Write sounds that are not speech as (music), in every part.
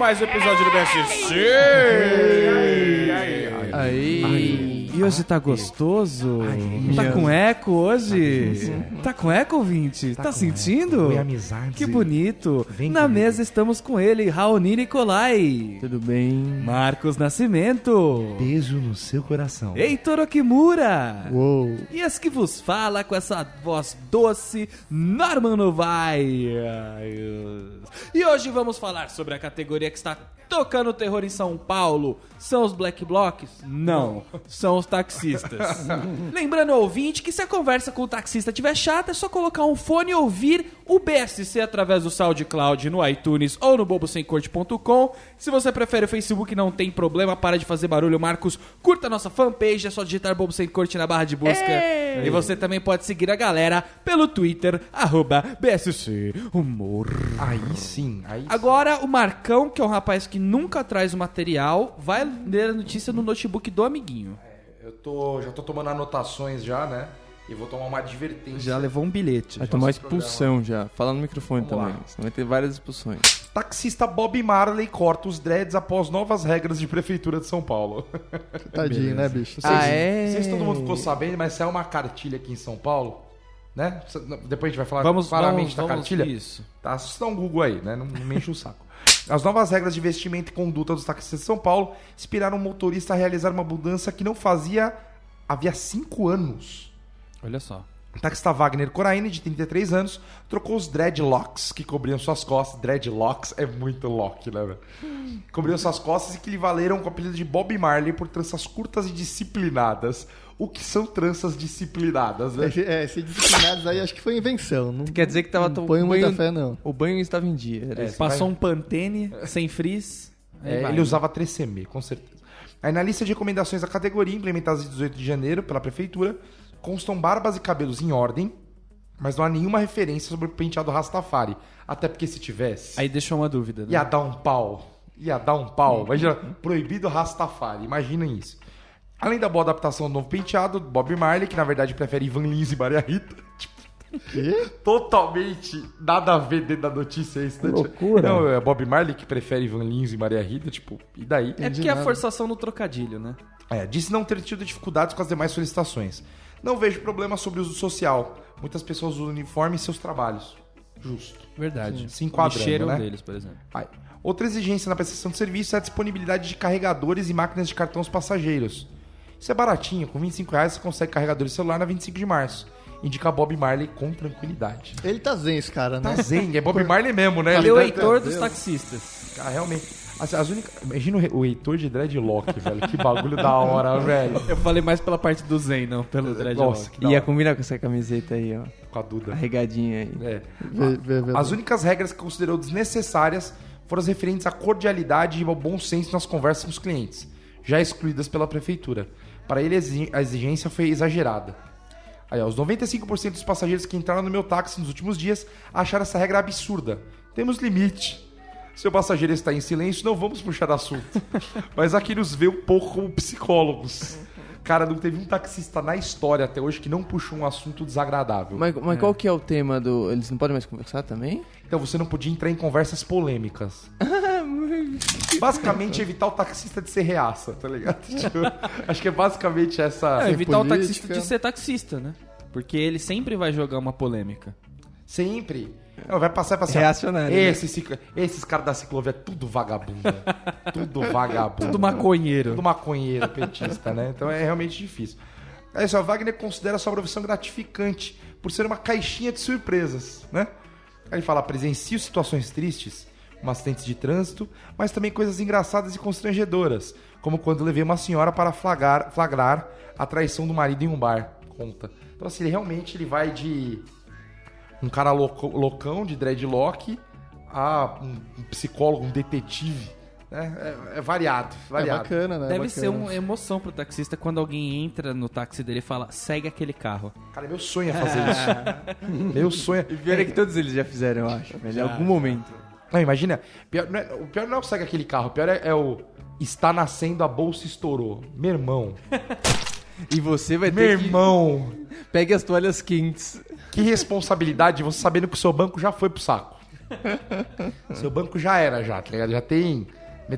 Mais um episódio do BSC! Aí. E hoje tá gostoso? Tá meu. com eco hoje? Tá com eco, ouvinte? Tá, sentindo? Foi amizade. Que bonito! Vem Na comigo. mesa estamos com ele, Raoni Nicolai, Tudo bem? Marcos Nascimento, Beijo no seu coração. Heitor Okimura. Uou. E as que vos fala com essa voz doce, Norman Novaes. E hoje vamos falar sobre a categoria que está tocando terror em São Paulo. São os Black Blocs? Não, são os taxistas. (laughs) Lembrando ao ouvinte que se a conversa com o taxista estiver chata, é só colocar um fone e ouvir o BSC através do SoundCloud no iTunes ou no bobosemcorte.com. Se você prefere o Facebook, não tem problema, para de fazer barulho, Marcos. Curta a nossa fanpage, é só digitar Bobo Sem Corte na barra de busca. E você também pode seguir a galera pelo Twitter, arroba BSC Humor. Aí sim, aí sim. Agora, o Marcão, que é um rapaz que nunca traz o material, vai ler a notícia no notebook do amiguinho. Eu tô, já tô tomando anotações já, né? E vou tomar uma advertência. levou um bilhete. Vai tomar expulsão já. Fala no microfone Vamos também. vai ter várias expulsões. Taxista Bob Marley corta os dreads após novas regras de prefeitura de São Paulo. (laughs) Tadinho, né, bicho? Ah, é? Não sei se todo mundo ficou sabendo, mas saiu uma cartilha aqui em São Paulo, né? Depois a gente vai falar Vamos, claramente vamos, da vamos, cartilha. Isso. Tá? Só dá um Google aí, né? Não, não me enche o saco. (laughs) As novas regras de vestimento e conduta dos taxistas de São Paulo inspiraram o motorista a realizar uma mudança que não fazia havia cinco anos. Olha só. O taxista Wagner Coraine, de 33 anos, trocou os dreadlocks que cobriam suas costas. Dreadlocks é muito lock, né, velho? Cobriam suas costas e que lhe valeram com o apelido de Bob Marley por tranças curtas e disciplinadas. O que são tranças disciplinadas, né? Esse, é, esse disciplinados aí acho que foi invenção. Não, Quer dizer que tava não to- ponho o muita banho- fé, não. O banho estava em dia. É. Passou vai- um Pantene sem frizz. É, ele usava 3CM, com certeza. Aí na lista de recomendações da categoria, implementadas em 18 de janeiro pela prefeitura, constam barbas e cabelos em ordem, mas não há nenhuma referência sobre o penteado Rastafari. Até porque se tivesse, Aí deixou uma dúvida, né? ia dar um pau. Ia dar um pau. Imagina, proibido Rastafari. Imaginem isso. Além da boa adaptação do novo penteado, Bob Marley, que na verdade prefere Ivan Lins e Maria Rita. Tipo, Quê? (laughs) totalmente nada a ver dentro da notícia isso, né? loucura. Não, é Bob Marley que prefere Ivan Lins e Maria Rita, tipo, e daí? É porque é a forçação no trocadilho, né? É, disse não ter tido dificuldades com as demais solicitações. Não vejo problema sobre o uso social. Muitas pessoas usam uniforme em seus trabalhos. Justo. Verdade. Se enquadrando, Lixeiro né? deles, por exemplo. Vai. Outra exigência na prestação de serviço é a disponibilidade de carregadores e máquinas de cartões passageiros. Isso é baratinho, com 25 reais você consegue carregador de celular na 25 de março. Indica Bob Marley com tranquilidade. Ele tá zen, esse cara, né? Tá zen, é Bob (laughs) Marley mesmo, né? Ele é o tá- Heitor tá- dos taxistas. Cara, realmente. As, as únicas... Imagina o, Heitor de dreadlock, velho. Que bagulho da hora, (laughs) velho. Eu falei mais pela parte do Zen, não pelo dreadlock. Nossa, que Ia combinar com essa camiseta aí, ó. Com a Duda. Arregadinha aí. É. Vê- vê- vê- As únicas regras que considerou desnecessárias foram as referentes à cordialidade e ao bom senso nas conversas com os clientes, já excluídas pela prefeitura. Para ele, a exi- a exigência foi exagerada. Aí, ó, os 95% dos passageiros que entraram no meu táxi nos últimos dias acharam essa regra absurda. Temos limite. Se o passageiro está em silêncio, não vamos puxar assunto. (laughs) Mas aqui nos vê um pouco como psicólogos. Cara, não teve um taxista na história até hoje que não puxou um assunto desagradável. Mas, mas qual que é o tema do... Eles não podem mais conversar também? Então você não podia entrar em conversas polêmicas. (laughs) basicamente evitar o taxista de ser reaça, tá ligado? (laughs) Tipo, acho que é basicamente essa. É, evitar o política. taxista de ser taxista, né? Porque ele sempre vai jogar uma polêmica. Sempre. Não, vai passar e passar. Reacionário, né? Esse ciclo- esses caras da ciclovia, tudo vagabundo. (laughs) tudo vagabundo. Tudo maconheiro. Tudo maconheiro, petista, né? Então é realmente difícil. Aí só, Wagner considera sua profissão gratificante por ser uma caixinha de surpresas, né? Aí ele fala, presencio situações tristes, como acidentes de trânsito, mas também coisas engraçadas e constrangedoras, como quando levei uma senhora para flagrar, flagrar a traição do marido em um bar. Conta. Então assim, ele realmente ele vai de um cara louco- loucão de dreadlock a um, um psicólogo, um detetive. Né? É, é variado, É variado. bacana, né? Deve Bacana. ser uma emoção pro taxista quando alguém entra no táxi dele e fala, segue aquele carro. Cara, meu sonho é fazer isso. (laughs) meu sonho é... E pior é que todos eles já fizeram, eu acho. velho, Em algum momento. Não, imagina, pior- não é- o pior não é o segue aquele carro, o pior é, é o está nascendo, a bolsa estourou. Meu irmão, (laughs) E você vai meu ter que... irmão, Pegue as toalhas quentes. que responsabilidade você sabendo que o seu banco já foi pro saco. (laughs) seu banco já era, já, tá ligado? Já tem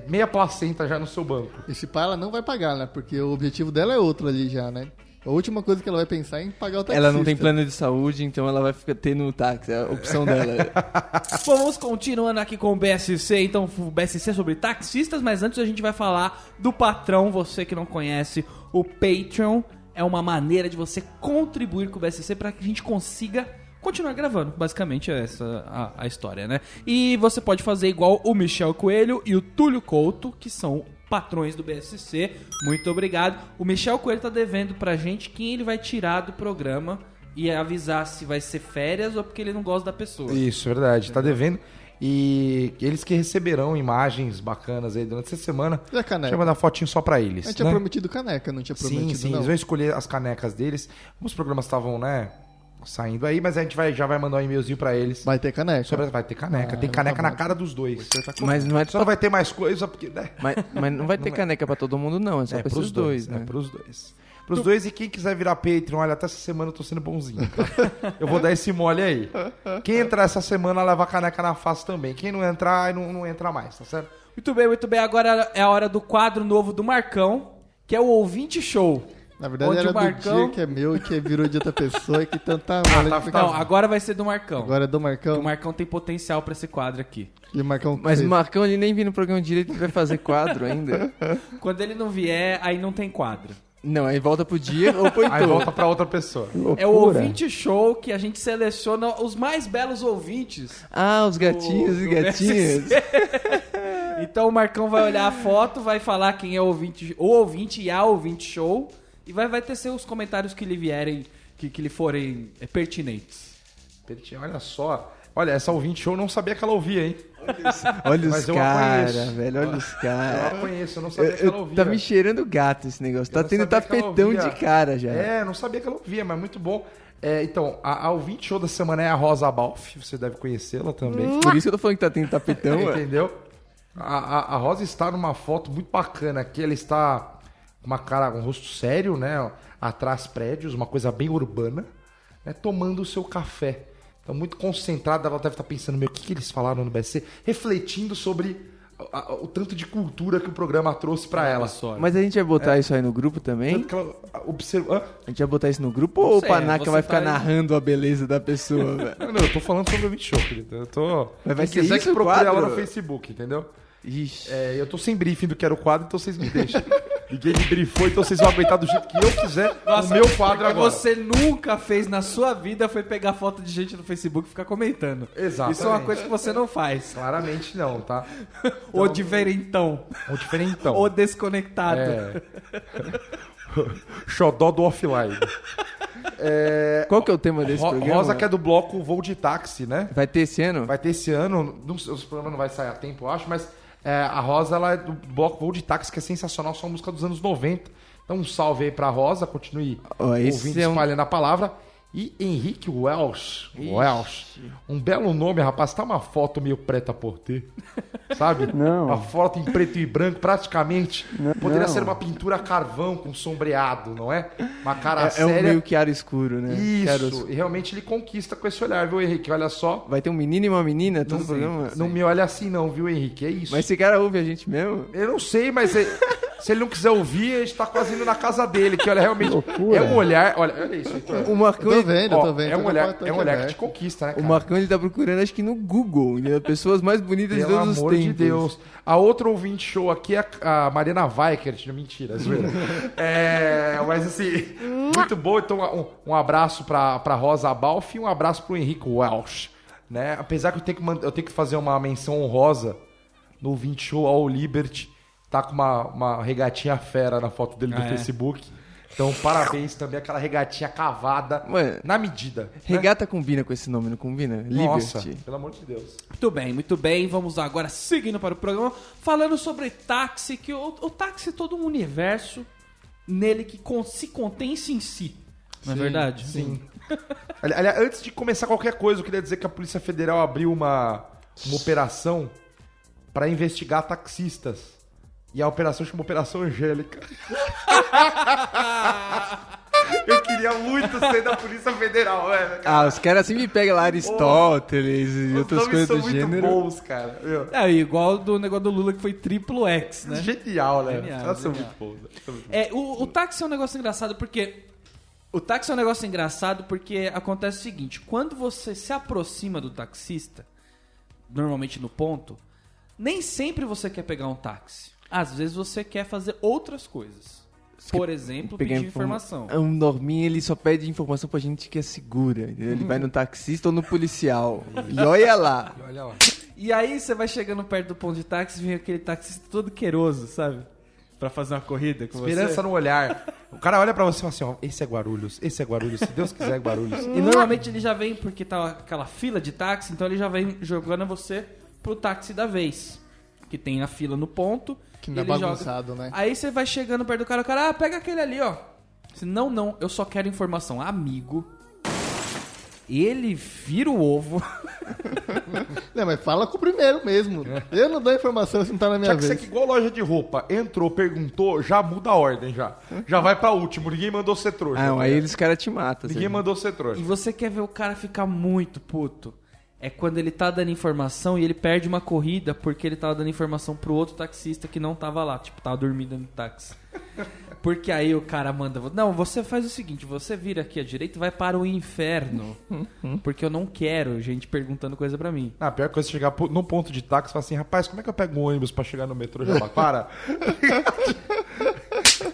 meia placenta já no seu banco. Esse pai ela não vai pagar, né? Porque o objetivo dela é outro ali já, né? A última coisa que ela vai pensar é em pagar o taxista. Ela não tem plano de saúde, então ela vai ficar tendo o táxi, é a opção dela. (laughs) Bom, vamos continuando aqui com o BSC. Então, o BSC é sobre taxistas, mas antes a gente vai falar do patrão. Você que não conhece, o Patreon é uma maneira de você contribuir com o BSC para que a gente consiga continuar gravando. Basicamente, é essa a, a história, né? E você pode fazer igual o Michel Coelho e o Túlio Couto, que são patrões do BSC. Muito obrigado. O Michel Coelho tá devendo pra gente quem ele vai tirar do programa e avisar se vai ser férias ou porque ele não gosta da pessoa. Isso, verdade. Tá devendo. E eles que receberão imagens bacanas aí durante essa semana. E a caneca? Deixa eu mandar fotinho só pra eles. A gente tinha né? prometido caneca, não tinha Sim, prometido sim. não. Eles vão escolher as canecas deles. Os programas estavam, né, saindo aí, mas a gente vai, já vai mandar um e-mailzinho pra eles. Vai ter caneca. Sobre- vai ter caneca. Ah, Tem caneca tá na cara dos dois. Mas não é Só não vai ter mais coisa, porque. Né? mas, mas não vai ter caneca pra todo mundo, não. É só É, pra pros esses dois, É, né? pros dois. Pros dois e quem quiser virar Patreon, olha, até essa semana eu tô sendo bonzinho. tá? eu vou dar esse mole aí. Quem entrar essa semana leva a caneca na face também. Quem não entrar, não, não entra mais, tá certo? Muito bem, muito bem. Agora é a hora do quadro novo do Marcão, que é o Ouvinte Show. Na verdade Onde era o Marcão- do dia que é meu e que virou de outra pessoa e que tanta (laughs) Ah, mala tá- de ficar- Não, agora vai ser do Marcão. Agora é do Marcão. O Marcão tem potencial pra esse quadro aqui. E o Marcão Mas fez. o Marcão ele nem viu no programa direito, ele vai fazer quadro ainda. (laughs) Quando ele não vier, aí não tem quadro. Não, aí volta pro dia ou pro Aí Heitor. volta pra outra pessoa. É o Ouvinte Show que a gente seleciona os mais belos ouvintes. Ah, os gatinhos do- e do gatinhas. (laughs) Então o Marcão vai olhar a foto, vai falar quem é o ouvinte, o ouvinte e a ouvinte show. E vai, vai ter seus comentários que lhe vierem, que, que lhe forem é, pertinentes. Olha só. Olha, essa ouvinte show eu não sabia que ela ouvia, hein? Olha (laughs) Mas os eu a caras, velho, olha os Eu caras. a conheço, eu não Eu- sabia que ela eu- ouvia. tá me cheirando gato esse negócio. Eu Tá tendo tapetão de cara já. É, eu não sabia que ela ouvia, mas muito bom. É, então, a, a ouvinte show da semana é a Rosa Balf, você deve conhecê-la também. Por isso que eu tô falando que tá tendo tapetão. (laughs) Entendeu? A, a, a Rosa está numa foto muito bacana aqui. Ela está uma cara, um rosto sério, né? Atrás prédios, uma coisa bem urbana, né? Tomando o seu café. Então, muito concentrada, ela deve estar pensando, meu, o que, que eles falaram no BSC? Refletindo sobre a- a- o tanto de cultura que o programa trouxe pra ela. Mas a gente vai botar isso aí no grupo também? Ela observa... A gente vai botar isso no grupo ou o sei, Panaca você vai tá ficar aí- narrando a beleza da pessoa, (laughs) velho? Não, não, eu tô falando sobre o 20 Show, querido. Eu tô. Mas vai Quem ser quiser isso que o procure ela no Facebook, entendeu? Ixi. É, eu tô sem briefing do que era o quadro, então vocês me deixam. (laughs) Ninguém me briefou, então vocês vão aguentar do jeito que eu quiser no meu quadro agora. você nunca fez na sua vida foi pegar foto de gente no Facebook e ficar comentando. Exatamente. Isso é uma coisa que você não faz. Claramente não, tá? (laughs) Ou diferentão. Um diferentão. Ou desconectado. É. (laughs) Xodó do offline. É, Qual que é o tema desse Ro- programa? Rosa que é do bloco Voo de Táxi, né? Vai ter esse ano? Vai ter esse ano, não sei, os programas não vai sair a tempo, eu acho, mas é, a Rosa ela é do bloco Voo de Táxi, que é sensacional, só música dos anos 90. Então um salve aí pra Rosa, continue esse ouvindo, é um- espalhando a palavra. E Henrique Welsh. Welsh. Um belo nome, rapaz. Tá uma foto meio preta por ter. (laughs) Sabe? Não. Uma foto em preto e branco, praticamente. Poderia ser uma pintura a carvão com sombreado, não é? Uma cara É, é um séria. meio que escuro, né? Isso. E realmente ele conquista com esse olhar, viu, Henrique? Olha só. Vai ter um menino e uma menina todo Não, programa? não me olha assim, não, viu, Henrique? É isso. Mas esse cara ouve a gente mesmo? Eu não sei, mas ele- (laughs) se ele não quiser ouvir, a gente tá quase indo na casa dele, que olha, realmente. loucura. É um olhar. Olha, olha isso, Heitor. O Marcão, Eu tô vendo, eu Ó, tô vendo. é um olhar, é um olhar que te conquista, né, o cara? Marcão ele tá procurando, acho que no Google, né? (laughs) pessoas mais bonitas de Pelo todos os amor tempos. de Deus. A outra ouvinte show aqui é a Mariana Weikert. Não, mentira, zoeira. (laughs) é, mas assim, muito bom. Então, um, um abraço pra, pra Rosa Balf e um abraço pro Henrique Welsh. Né? Apesar que eu tenho que, eu tenho que fazer uma menção honrosa no ouvinte show ao Liberty. Tá com uma, uma regatinha fera na foto dele do Ah, é? Facebook. Então, parabéns também, aquela regatinha cavada Ué, na medida. né? Regata combina com esse nome, não combina? Nossa, Liberty. pelo amor de Deus. Muito bem, muito bem. Vamos agora seguindo para o programa, falando sobre táxi, que o, o táxi é todo um universo nele que con- se contém-se em si. Não é verdade? Sim. Ali- Aliás, antes de começar qualquer coisa, eu queria dizer que a Polícia Federal abriu uma, uma operação para investigar taxistas. E a operação chama Operação Angélica. (laughs) Eu queria muito ser da Polícia Federal, velho. Ah, os caras assim me pegam lá Aristóteles e Os outras coisas são do muito gênero. bons, cara. Meu, É, igual do negócio do Lula que foi triplo X, né? Genial, né? Genial, Elas são genial. muito bons. né? São muito bons. É, o, o táxi é um negócio engraçado porque. O táxi é um negócio engraçado porque acontece o seguinte: quando você se aproxima do taxista, normalmente no ponto, nem sempre você quer pegar um táxi. Às vezes você quer fazer outras coisas. Por exemplo, Pegar pedir informa- informação. Um norminha, ele só pede informação pra gente que é segura. entendeu? Ele vai no taxista ou no policial. E olha lá. Olha lá. E aí você vai chegando perto do ponto de táxi e vem aquele taxista todo queiroso, sabe? Pra fazer uma corrida com Esperança você. no olhar. O cara olha pra você e fala assim, ó, esse é Guarulhos, esse é Guarulhos, se Deus quiser é Guarulhos. E normalmente ele já vem porque tá aquela fila de táxi, então ele já vem jogando você pro táxi da vez. Que tem a fila no ponto. Que não é ele joga- bagunçado, né? Aí você vai chegando perto do cara, o cara, ah, pega aquele ali, ó. Você, não, não, eu só quero informação. Amigo. Ele vira o ovo. (laughs) Não, mas fala com o primeiro mesmo. Eu não dou informação se não tá na minha que isso vez. aqui, igual loja de roupa, entrou, perguntou, já muda a ordem, já. Já vai pra último, ninguém mandou ser trouxa. Ah, não, aí eles caras te matam. Ninguém assim. mandou ser trouxa. E você quer ver o cara ficar muito puto. É quando ele tá dando informação e ele perde uma corrida porque ele tava dando informação pro outro taxista que não tava lá. Tipo, tava dormindo no táxi. Porque aí o cara manda. Não, você faz o seguinte: você vira aqui à direita e vai para o inferno. Porque eu não quero gente perguntando coisa pra mim. Ah, a pior coisa é chegar no ponto de táxi e falar assim, rapaz, como é que eu pego um ônibus pra chegar no metrô Jabaquara?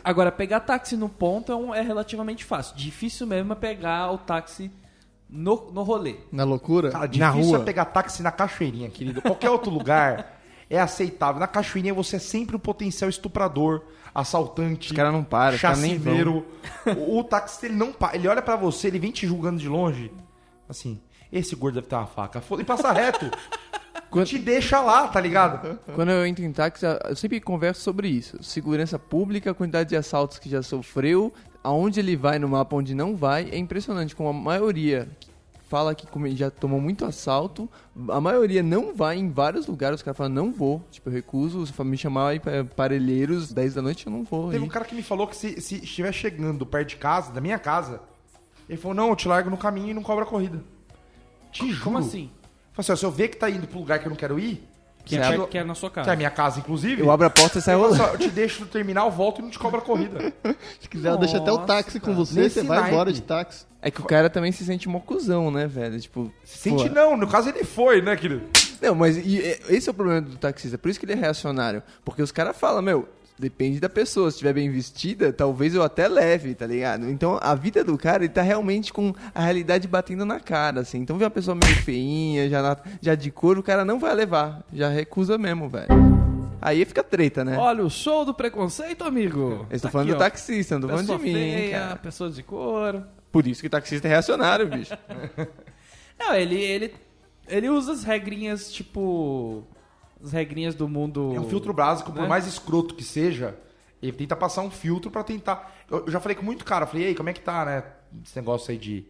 Agora, pegar táxi no ponto é, um- é relativamente fácil. Difícil mesmo é pegar o táxi no, no rolê. Na loucura? Cara, Na difícil rua. é pegar táxi na cachoeirinha, querido. Qualquer outro lugar (laughs) é aceitável. Na cachoeirinha você é sempre o potencial estuprador, assaltante, Os caras não param, os caras nem chacineiro. O, o táxi, ele não para. Ele olha pra você, ele vem te julgando de longe. Assim, esse gordo deve ter uma faca. E passa reto. (laughs) Quando- Te deixa lá, tá ligado? Quando eu entro em táxi, eu sempre converso sobre isso. Segurança pública, quantidade de assaltos que já sofreu, aonde ele vai no mapa, onde não vai. É impressionante como a maioria fala que já tomou muito assalto, a maioria não vai em vários lugares. Os caras falam, não vou. Tipo, eu recuso. Se for me chamar aí pra Parelheiros, 10 da noite, eu não vou. Teve ir. um cara que me falou que se, se estiver chegando perto de casa, da minha casa, ele falou, não, eu te largo no caminho e não cobra a corrida. Te juro. Como assim? Falei assim, ó, se eu ver que tá indo pro lugar que eu não quero ir, Que é, que é na sua que é a casa. minha casa, inclusive, Eu abro a porta e sai eu, falo rolando. eu te deixo no terminal, volto e não te cobra a corrida. (laughs) Se quiser, eu deixo até o táxi com cara. você, Nesse você vai naipe. embora de táxi. É que o cara também se sente mocuzão, né, velho? Tipo, Sente pô, não, no caso ele foi, né, querido? Não, mas e- e- esse é o problema do taxista. Por isso que ele é reacionário. Porque os caras falam, meu, depende da pessoa. Se estiver bem vestida, talvez eu até leve, tá ligado? Então a vida do cara, ele tá realmente com a realidade batendo na cara, assim. Então vê uma pessoa meio feinha, já, na- já de cor, o cara não vai levar. Já recusa mesmo, velho. Aí fica treta, né? Olha o show do preconceito, amigo. Eu estou Tá falando aqui, do taxista, não tô falando Pessoa de mim, feia, cara. pessoas de cor. Por isso que taxista é reacionário, bicho. (laughs) Não, ele, ele, ele usa as regrinhas, tipo. As regrinhas do mundo. É um filtro básico, por né? mais escroto que seja, ele tenta passar um filtro pra tentar. Eu, eu já falei com muito cara, eu falei, ei, como é que tá, né? Esse negócio aí de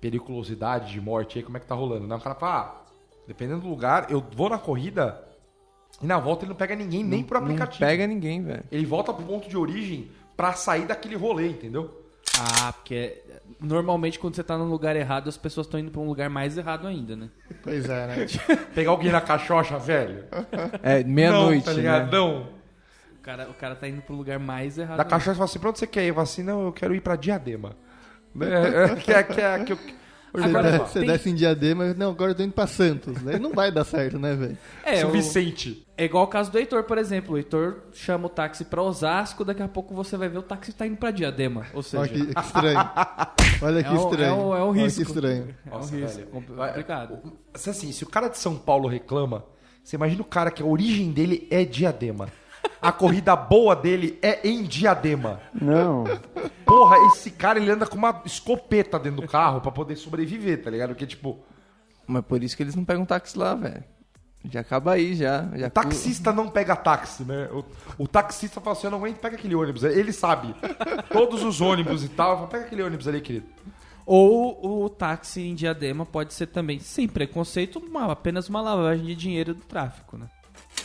periculosidade, de morte aí, como é que tá rolando? Não, o cara fala, ah, dependendo do lugar, eu vou na corrida e na volta ele não pega ninguém nem por Não aplicativo. pega ninguém, velho. Ele volta pro ponto de origem pra sair daquele rolê, entendeu? Ah, porque normalmente quando você tá num lugar errado, as pessoas estão indo pra um lugar mais errado ainda, né? Pois é, né? (laughs) Pegar alguém na cachocha, velho. É, meia-noite, tá né? ligado? Não. O cara, o cara tá indo pro lugar mais errado. Da ainda. cachaça fala assim, pra onde você quer ir? Eu falo assim, não, eu quero ir pra Diadema. (laughs) É, que é, que é, que eu... Você, Agora, desce, você tem- desce em Diadema, não, agora eu tô indo pra Santos. Daí não vai dar certo, né, velho? É, o- Vicente. é igual o caso do Heitor, por exemplo. O Heitor chama o táxi pra Osasco, daqui a pouco você vai ver o táxi tá indo pra Diadema. Ou seja, Olha que, que estranho. Olha que É um- estranho. é um- é um Olha risco. que estranho. é um Nossa, risco velho. complicado. Se, Assim, se o cara de São Paulo reclama, você imagina o cara que a origem dele é Diadema. A corrida boa dele é em Diadema. Não. Porra, esse cara ele anda com uma escopeta dentro do carro pra poder sobreviver, tá ligado? Porque, tipo, Mas por isso que eles não pegam táxi lá, velho. Já acaba aí, já. já o taxista não pega táxi, né? O, o taxista fala assim: eu não aguento, pega aquele ônibus. Ele sabe. Todos os ônibus e tal. Fala, pega aquele ônibus ali, querido. Ou o táxi em Diadema pode ser também, sem preconceito, uma- apenas uma lavagem de dinheiro do tráfico, né?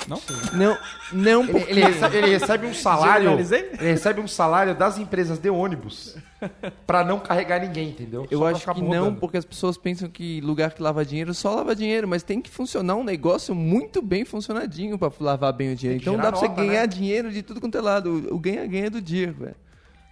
Não? Não, não Ele, porque... ele recebe, ele recebe um (laughs) salário. Ele recebe um salário das empresas de ônibus pra não carregar ninguém, entendeu? Eu Só acho que rodando. não, porque as pessoas pensam que lugar que lava dinheiro só lava dinheiro, mas tem que funcionar um negócio muito bem funcionadinho pra lavar bem o dinheiro. Então dá pra você nota, ganhar né? dinheiro de tudo quanto é lado. O ganha-ganha do dia, velho.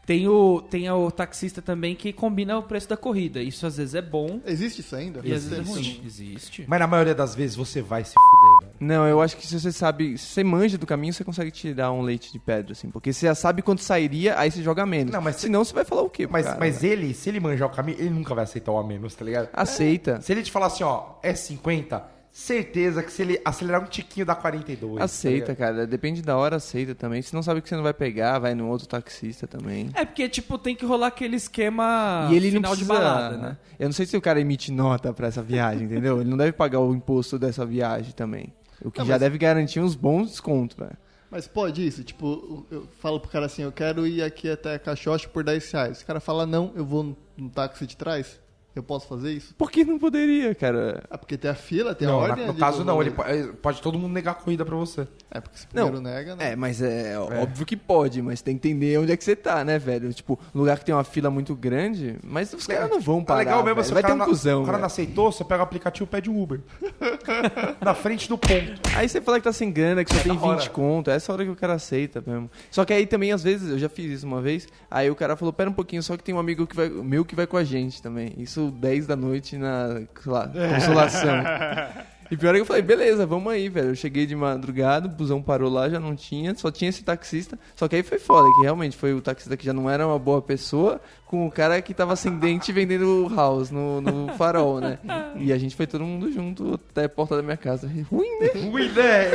Tem o, tem o taxista também que combina o preço da corrida. Isso às vezes é bom Existe isso ainda? e às vezes é ruim. Existe. Mas na maioria das vezes você vai se fuder, velho. Não, eu acho que se você sabe, se você manja do caminho, você consegue tirar um leite de pedra, assim. Porque você já sabe quanto sairia, aí você joga menos. Não, mas Senão você vai falar o quê? pro Mas, cara, mas ele, se ele manjar o caminho, ele nunca vai aceitar o a menos, tá ligado? Aceita. Se ele te falar assim, ó, é 50, certeza que se ele acelerar um tiquinho dá 42. tá Aceita, ligado? cara. Depende da hora, aceita também. Se não sabe que você não vai pegar, vai no outro taxista também. É porque, tipo, tem que rolar aquele esquema e ele não final precisa, de balada, né? Eu não sei se o cara emite nota pra essa viagem, entendeu? Ele não deve pagar o imposto dessa viagem também. O que Não, já mas- deve garantir uns bons descontos, velho. Mas pode isso? Tipo, eu falo pro cara assim, eu quero ir aqui até Caixote por 10 reais. O cara fala, não, eu vou no, no táxi de trás. Eu posso fazer isso? Por que não poderia, cara? Ah, porque tem a fila, tem a Não, na- ordem. no ali caso não, ele pode, pode todo mundo negar a corrida pra você. É, porque se Não, primeiro nega, né? É, mas é, óbvio que pode, mas tem que entender onde é que você tá, né, velho? Tipo, lugar que tem uma fila muito grande, mas os caras não vão Tá parar, legal mesmo se Vai ter um não- cuzão, o cara não velho. aceitou, você pega o aplicativo e pede um Uber. (laughs) na frente do ponto. Aí você fala que tá sem grana, que só É tem da hora. 20 conto, é essa hora que o cara aceita mesmo. Só que aí também, às vezes, eu já fiz isso uma vez, aí o cara falou, pera um pouquinho, só que tem um amigo que vai, meu que vai com a gente também. Isso 10 da noite na, lá, consolação. (laughs) E pior é que eu falei, beleza, vamos aí, velho. Eu cheguei de madrugada, o busão parou lá, já não tinha, só tinha esse taxista. Só que aí foi foda, que realmente foi o taxista que já não era uma boa pessoa, com o cara que tava sem dente (laughs) vendendo house no, no farol, né? E a gente foi todo mundo junto até a porta da minha casa. Ruim, né? Ruim, né?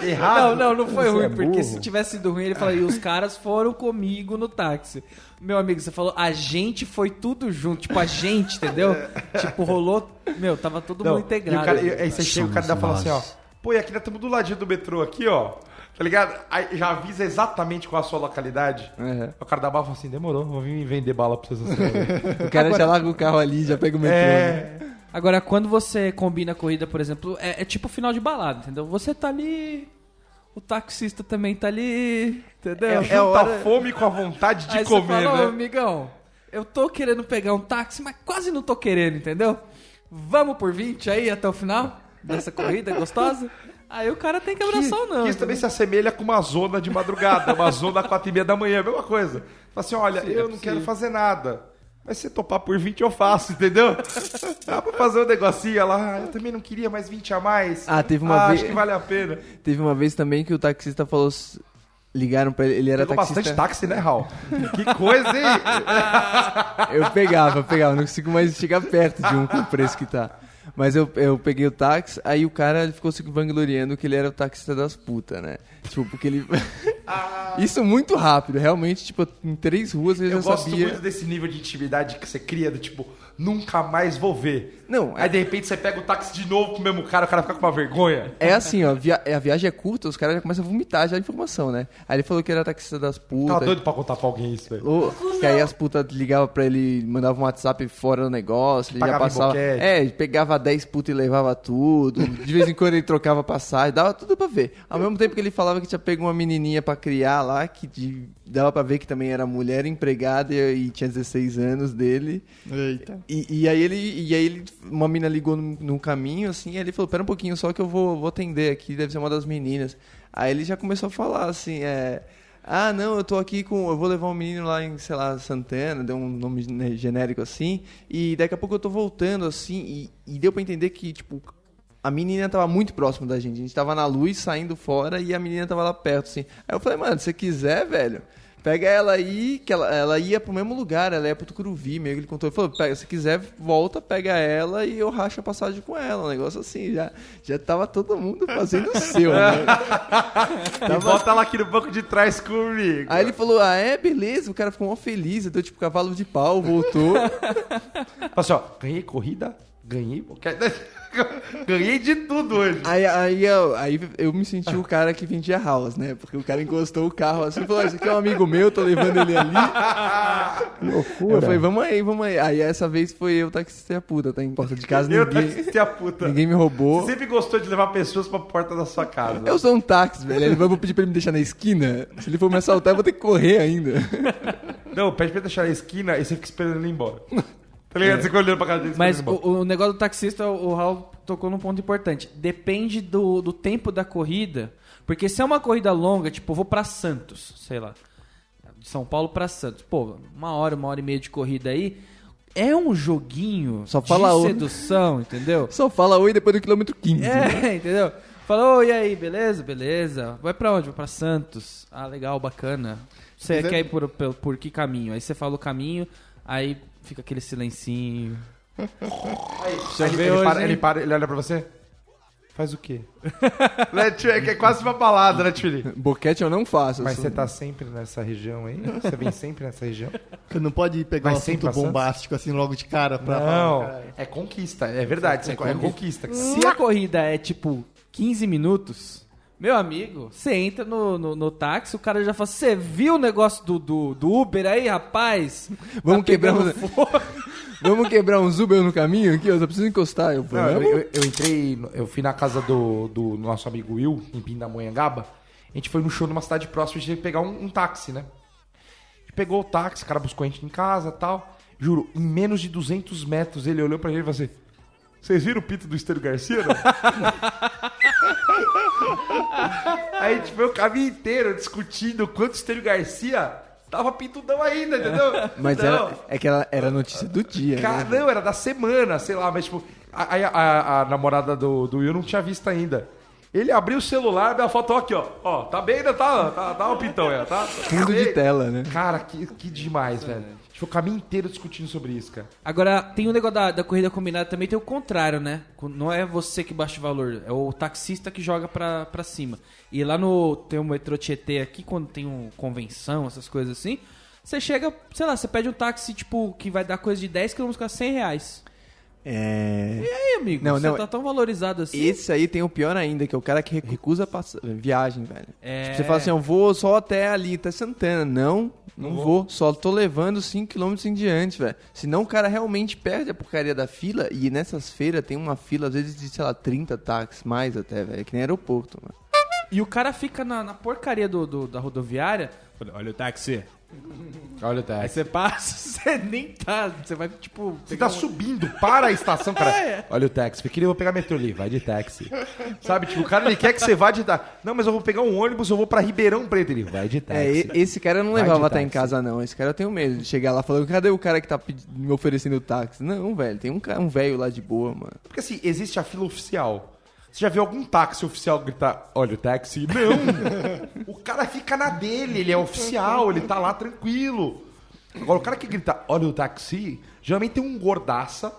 É- Errado. Não, não, não foi Você ruim, é porque se tivesse sido ruim, ele falaria, e os caras foram comigo no táxi. Meu amigo, você falou, a gente foi tudo junto, tipo, a gente, entendeu? (laughs) tipo, rolou, meu, tava todo Não, mundo integrado. E o cara, e- aí você chega e o cara ainda fala assim, ó. Pô, e aqui nós estamos do ladinho do metrô aqui, ó. Tá ligado? Aí já avisa exatamente qual a sua localidade. Uhum. O cara da bala fala assim, demorou, vou vir vender bala pra vocês. assim. (laughs) O cara já larga o carro ali, já pega o metrô. né? é. Agora, quando você combina a corrida, por exemplo, é, é tipo final de balada, entendeu? Você tá ali, o taxista também tá ali, entendeu? É, junta hora- a fome com a vontade de Aí comer, você fala, né? "Ô, amigão, eu tô querendo pegar um táxi, mas quase não tô querendo, entendeu? Vamos por 20 aí até o final dessa corrida gostosa? Aí o cara tem que abraçar ou não. que isso também se assemelha com uma zona de madrugada, uma zona às quatro e meia da manhã, a mesma coisa. Fala assim, olha, Sim, é eu não possível. quero fazer nada. Mas se topar por 20 eu faço, entendeu? (laughs) Dá pra fazer um negocinho lá. Eu também não queria mais 20 a mais. Ah, teve uma Ah, vez- Acho que vale a pena. Teve uma vez também que o taxista falou. Ligaram pra ele, ele era Pegou taxista. bastante táxi, né, Raul? Que coisa, hein? (laughs) Eu pegava, eu pegava, não consigo mais chegar perto de um com o preço que tá. Mas eu, eu peguei o táxi, aí o cara ele ficou se vangloriando que ele era o taxista das putas, né? Tipo, porque ele. (laughs) Isso muito rápido, realmente, tipo, em três ruas eu, Eu já gosto sabia. muito desse nível de intimidade que você cria, do tipo, nunca mais vou ver. Não, Aí de repente você pega o táxi de novo com o mesmo cara, o cara fica com uma vergonha. É assim, ó, via- a viagem é curta, os caras já começam a vomitar já a informação, né? Aí ele falou que era taxista das putas. Tava doido pra contar pra alguém isso, velho. Ô, que aí as putas ligavam pra ele, mandavam um WhatsApp fora do negócio, ele já Pagava em passava. boquete. É, pegava 10 putas e levava tudo. De vez em quando ele trocava passagem, dava tudo pra ver. Ao mesmo tempo que ele falava que tinha pego uma menininha pra criar lá, que de- dava pra ver que também era mulher empregada e, e tinha 16 anos dele. Eita. E, e aí ele, e aí ele, uma mina ligou no, no caminho, assim, aí ele falou, pera um pouquinho só que eu vou, vou atender aqui, deve ser uma das meninas. Aí ele já começou a falar, assim, é... Ah, não, eu tô aqui com... Eu vou levar um menino lá em, sei lá, Santana, deu um nome né, genérico assim, e daqui a pouco eu tô voltando, assim, e, e deu pra entender que, tipo, a menina tava muito próxima da gente. A gente tava na luz, saindo fora, e a menina tava lá perto, assim. Aí eu falei, mano, se você quiser, velho, pega ela aí, que ela, ela ia pro mesmo lugar, ela ia pro Tucuruvi, meio que ele contou. Ele falou, pega, se quiser, volta, pega ela e eu racho a passagem com ela. Um negócio assim, já, já tava todo mundo fazendo o seu, né? (laughs) E bota ela aqui no banco de trás comigo. Aí ele falou, ah, é, beleza. O cara ficou mó feliz, deu tipo cavalo de pau, voltou. (laughs) Assim, ó, ganhei corrida, Ganhei. (laughs) Ganhei de tudo hoje. Aí, aí, eu, aí eu me senti o cara que vendia house, né? Porque o cara encostou o carro assim e falou: Esse aqui é um amigo meu, tô levando ele ali. Loucura. Eu falei: Vamos aí, vamos aí. Aí essa vez foi eu, taxista e a puta, tá em porta de casa, (laughs) Eu ninguém, taxista a puta. ninguém me roubou. Você sempre gostou de levar pessoas pra porta da sua casa. Eu sou um táxi, velho. Ele vai vou pedir pra ele me deixar na esquina. Se ele for me assaltar, eu vou ter que correr ainda. Não, pede pra ele deixar na esquina e você fica esperando ele ir embora. (laughs) Tá ligado? Você fica olhando pra casa dele Mas o, o negócio do taxista, o Raul tocou num ponto importante. Depende do, do tempo da corrida. Porque se é uma corrida longa, tipo, eu vou pra Santos, sei lá. De São Paulo pra Santos. Pô, uma hora, uma hora e meia de corrida aí. É um joguinho Só fala de o- sedução, entendeu? (laughs) Só fala oi depois do quilômetro 15. É, (laughs) entendeu? Falou, e aí, beleza? Beleza. Vai pra onde? Vai pra Santos. Ah, legal, bacana. Você é- quer ir por, por, por que caminho? Aí você fala o caminho, aí fica aquele silencinho. Aí, ele, ele hoje, para, ele para, ele olha pra você. Faz o quê? (laughs) né? É é quase uma balada, né, Tio? Boquete eu não faço. Mas sou- você tá sempre nessa região aí? Você vem sempre nessa região? Você não pode pegar Vai um assunto bombástico assim logo de cara pra Não, falar, é conquista, é verdade, é, é conquista. Se a corrida é tipo 15 minutos, meu amigo, você entra no, no, no táxi, o cara já fala: Você viu o negócio do, do, do Uber aí, rapaz? Vamos Tá quebrar um- fogo." (laughs) Vamos quebrar uns Uber no caminho aqui? Eu só preciso encostar. Eu, Não, eu, eu- eu entrei, no- eu fui na casa do, do nosso amigo Will, em Pindamonhangaba. A gente foi no show numa cidade próxima, a gente teve que pegar um, um táxi, né? A gente pegou o táxi, o cara buscou a gente em casa e tal. Juro, em menos de 200 metros ele olhou pra gente e falou assim: Vocês viram o pito do Estênio Garcia? não?" (laughs) Aí a gente foi o caminho inteiro discutindo quanto o Estênio Garcia tava pitudão ainda, entendeu? Mas era, é que ela era notícia do dia. Cara, né? não, era da semana, sei lá, mas tipo, a, a- a- a namorada do, do Will não tinha visto ainda. Ele abriu o celular, deu a foto, ó, aqui, ó. Ó, tá bem, ainda tá, tá, tá um pintão, é, tá? Fundo de tela, né? Cara, que, que demais, velho. A foi o caminho inteiro discutindo sobre isso, cara. Agora, tem o negócio da, da corrida combinada também, tem o contrário, né? Não é você que baixa o valor, é o taxista que joga pra, pra cima. E lá no. Tem o metrô Tietê aqui, quando tem um convenção, essas coisas assim. Você chega, sei lá, você pede um táxi, tipo, que vai dar coisa de 10 km com 100 reais. É. E aí, amigo? Não, você não, tá tão valorizado assim? Esse aí tem o pior ainda, que é o cara que recusa pass... viagem, velho. É. Tipo, você fala assim, eu vou só até ali, até Santana. Não, não vou. Só tô levando 5km em diante, velho. Senão o cara realmente perde a porcaria da fila. E nessas feiras tem uma fila, às vezes, de, sei lá, 30 táxis, mais até, velho. Que nem aeroporto, mano. E o cara fica na, na porcaria do, do- da rodoviária. Olha o táxi. Olha o Aí táxi. você passa, (laughs) você nem tá. Você vai, tipo. Você pegar tá um- subindo para a estação, (laughs) cara. É. Olha o táxi. Queria eu vou pegar metrô ali, vai de táxi. Sabe, tipo, o cara ele quer que você vá de táxi. Não, mas eu vou pegar um ônibus, eu vou pra Ribeirão Preto. Ele vai de É, táxi. e- esse cara eu não Vai de levava até em táxi. casa, não. Esse cara eu tenho medo de chegar lá falando, cadê o cara que tá pedi- me oferecendo táxi? Não, velho, tem um, ca- um velho lá de boa, mano. Porque assim, existe a fila oficial. Você já viu algum táxi oficial gritar, olha o táxi? Não! (laughs) o cara fica na dele, ele é oficial, ele tá lá tranquilo. Agora, o cara que grita, olha o táxi, geralmente tem um gordaça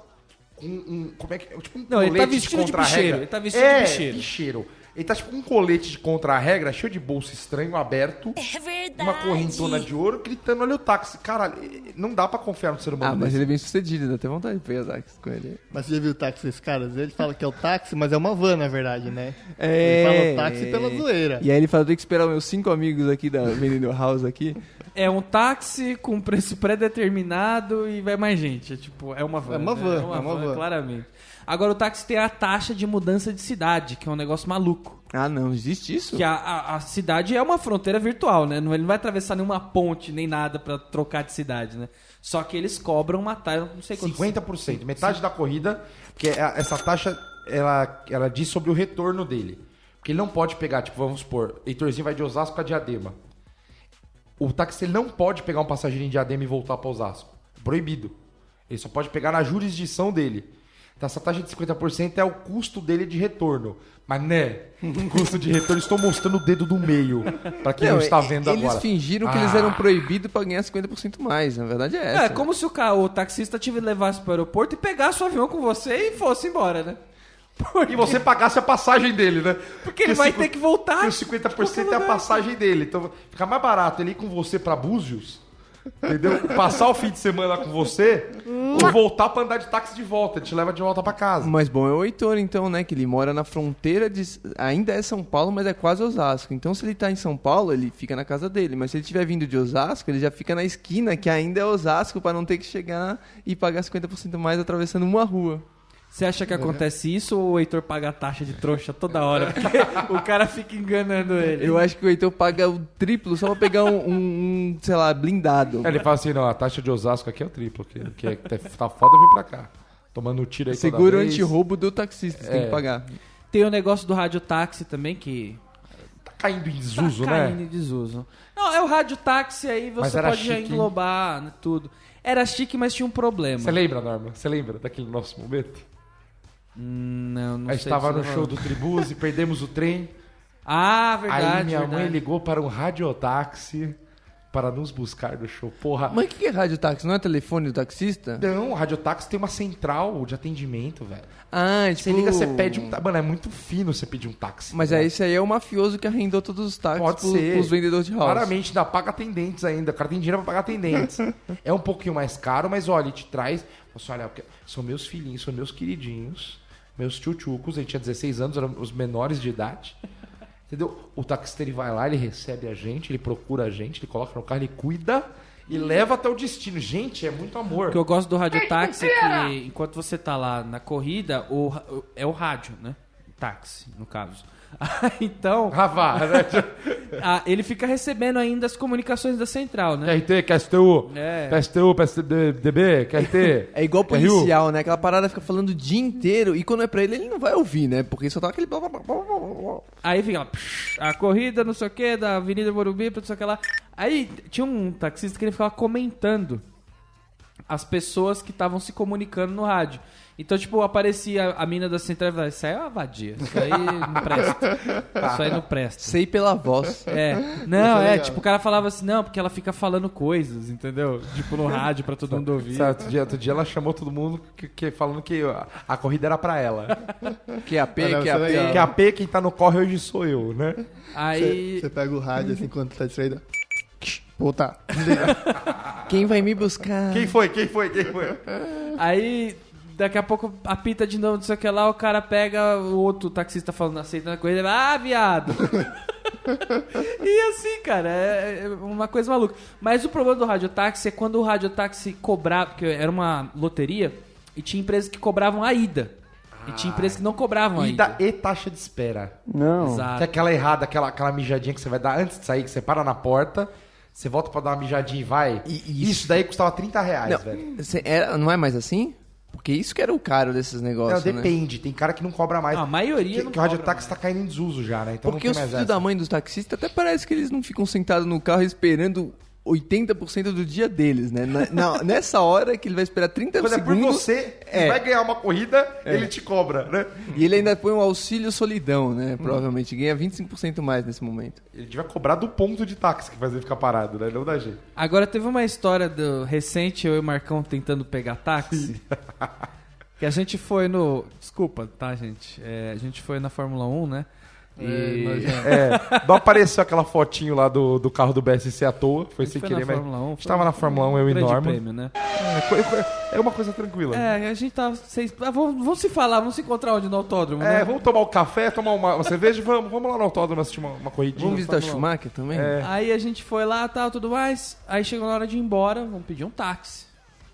com um. Como é que é? Tipo um Não, ele tá vestido de contra-regra. bicheiro, ele tá vestido é, de bicheiro. bicheiro. Ele tá tipo com um colete de contra-regra, cheio de bolso estranho, aberto. É verdade. Uma correntona de ouro, gritando, olha o táxi. Cara, não dá pra confiar no ser humano. Ah, mas desse. ele é bem sucedido, dá até vontade de pegar táxi com ele. Mas você já viu o táxi desses caras? Ele fala que é o táxi, mas é uma van, na verdade, né? É. Ele fala o táxi pela zoeira. E aí ele fala, tem que esperar meus cinco amigos aqui da Avenida House aqui. É um táxi com preço pré-determinado e vai mais gente. É tipo, é uma van. É uma né? van, é uma van. Claramente. Agora o táxi tem a taxa de mudança de cidade, que é um negócio maluco. Ah, não, existe isso? Que a, a, a cidade é uma fronteira virtual, né? Não, ele não vai atravessar nenhuma ponte nem nada pra trocar de cidade, né? Só que eles cobram uma taxa, não sei quanto. 50%, metade da corrida, porque é- essa taxa ela, ela diz sobre o retorno dele. Porque ele não pode pegar, tipo, vamos supor, Heitorzinho vai de Osasco a Diadema. O táxi ele não pode pegar um passageiro em Diadema e voltar para Osasco. Proibido. Ele só pode pegar na jurisdição dele. Então essa taxa de 50% é o custo dele de retorno. Mas né, custo de retorno, estou mostrando o dedo do meio para quem não, está e- vendo eles agora. fingiram que Ah. eles eram proibidos pra ganhar 50% mais. Na verdade é essa. É, como se o, ca- o taxista te levasse pro aeroporto e pegasse o avião com você e fosse embora, né? Porque, E você pagasse a passagem dele, né? porque ele vai cinco- ter que voltar. Porque os 50% é a passagem dele. Então fica mais barato ele ir com você pra Búzios, entendeu? Passar o fim de semana com você, ou voltar pra andar de táxi de volta. Ele te leva de volta pra casa. O mais bom é o Heitor, então, né? Que ele mora na fronteira de. Ainda é São Paulo, mas é quase Osasco. Então, se ele tá em São Paulo, ele fica na casa dele. Mas se ele tiver vindo de Osasco, ele já fica na esquina, que ainda é Osasco, pra não ter que chegar e pagar 50% mais atravessando uma rua. Você acha que acontece isso ou o Heitor paga a taxa de trouxa toda hora? Porque (laughs) o cara fica enganando ele. Eu acho que o Heitor paga o triplo só pra pegar um, um- um, sei lá, blindado. Aí ele fala assim: não, a taxa de Osasco aqui é o triplo. Que, que é, tá foda vir pra cá. Tomando um tiro aí Seguro anti-roubo do taxista, você tem É. que pagar. Tem o negócio do radiotáxi também, que Tá caindo em desuso, tá né? caindo em desuso. Não, é o radiotáxi aí, Mas você pode já chique, hein? englobar né, tudo. Era chique, mas tinha um problema. Você lembra, Norma? Você lembra daquele nosso momento? Não, não a gente sei tava se no show do Tribuse, (laughs) perdemos o trem. Ah, verdade. aí minha verdade. mãe ligou para um radiotáxi para nos buscar do show. Porra. Mas o que que é radiotáxi? Não é telefone do taxista? Não, o radiotáxi tem uma central de atendimento, velho. Ah, tipo... Você liga, você pede um táxi. Mano, é muito fino você pedir um táxi. Mas né? aí esse aí é o mafioso que arrendou todos os táxis Pode pros, ser. pros vendedores de house. Claramente ainda paga atendentes ainda. O cara tem dinheiro pra pagar atendentes. (laughs) é um pouquinho mais caro, mas olha, ele te traz. Assim, olha, são meus filhinhos, são meus queridinhos, meus tchutchucos. Ele tinha 16 anos, eram os menores de idade. Entendeu? O taxista ele vai lá, ele recebe a gente, ele procura a gente, ele coloca no carro, ele cuida e leva até o destino. Gente, é muito amor. O que eu gosto do radiotáxi é que enquanto você tá lá na corrida, o- é o rádio, né? Táxi, no caso. (laughs) então, Ravá, (laughs) né? a- ele fica recebendo ainda as comunicações da central, né? QRT, QSTU, É. PSTU, PSDB, QRT. É igual RU. policial, né? Aquela parada fica falando o dia inteiro e quando é pra ele, ele não vai ouvir, né? Porque só tá aquele... blá, blá, blá, blá, blá, blá. Aí fica lá, a corrida, não sei o que, da Avenida Morumbi, não sei o que lá. Aí tinha um taxista que ele ficava comentando as pessoas que estavam se comunicando no rádio. Então, tipo, aparecia a mina da central e falava, isso aí é uma vadia, isso aí não presta. Isso aí não presta. Sei pela voz. É, não, é é, tipo, o cara falava assim, não, porque ela fica falando coisas, entendeu? Tipo, no rádio pra todo mundo ouvir. Sabe, outro, dia, outro dia ela chamou todo mundo que, que- falando que a, a corrida era pra ela. QAP, Ah, não, isso é QAP. legal. Que a P, quem tá no corre hoje sou eu, né? Aí, Você pega o rádio assim quando tá distraído. Puta. (laughs) Quem vai me buscar? Quem foi? Quem foi? Quem foi? aí, daqui a pouco apita de novo, não sei o que lá, o cara pega o outro taxista falando, aceitando a corrida, ele ah, viado. (laughs) e assim, cara, é é uma coisa maluca. Mas o problema do radiotáxi é quando o radiotáxi cobrava, porque era uma loteria, e tinha empresas que cobravam a ida. E tinha empresas que não cobravam a ida. Ida e taxa de espera. Exato. Que é aquela errada, aquela, aquela mijadinha que você vai dar antes de sair, que você para na porta, você volta pra dar uma mijadinha e vai. E- isso. daí custava 30 reais, Não, velho. cê- era- não é mais assim? Porque isso que era o caro desses Não, negócios, né? depende. Tem cara que não cobra mais. Ah, a maioria que, não que o radiotáxi cobra tá caindo em desuso já, né? Então Porque não os filhos da mãe dos taxistas até parece que eles não ficam sentados no carro esperando 80% do dia deles, né? Na- na- (laughs) nessa hora que ele vai esperar 30 Quando é por segundos você, É. vai ganhar uma corrida, ele te cobra, né? e ele ainda põe um auxílio solidão, né? Provavelmente ganha 25% mais nesse momento. Ele vai cobrar do ponto de táxi que faz ele ficar parado, né? Não da gente. Agora teve uma história do recente, eu e o Marcão tentando pegar táxi. que a gente foi no. Desculpa, tá, gente? É, a gente foi na Fórmula 1, né? E. (laughs) É, não apareceu aquela fotinho lá do, do carro do BSC à toa, foi sem foi querer, mas. Fórmula 1. A gente tava na Fórmula 1, eu e grande Norma. prêmio, né? É, é uma coisa tranquila. É, a gente tava. Vocês, ah, vamos, vamos se falar, vamos se encontrar onde no autódromo, É, né? vamos tomar um café, tomar uma, uma cerveja vamos, vamos lá no autódromo assistir uma, uma corridinha. Vamos visitar o Fórmula 1. Schumacher também? É. Aí a gente foi lá tal, tudo mais. Aí chegou na hora de ir embora, vamos pedir um táxi.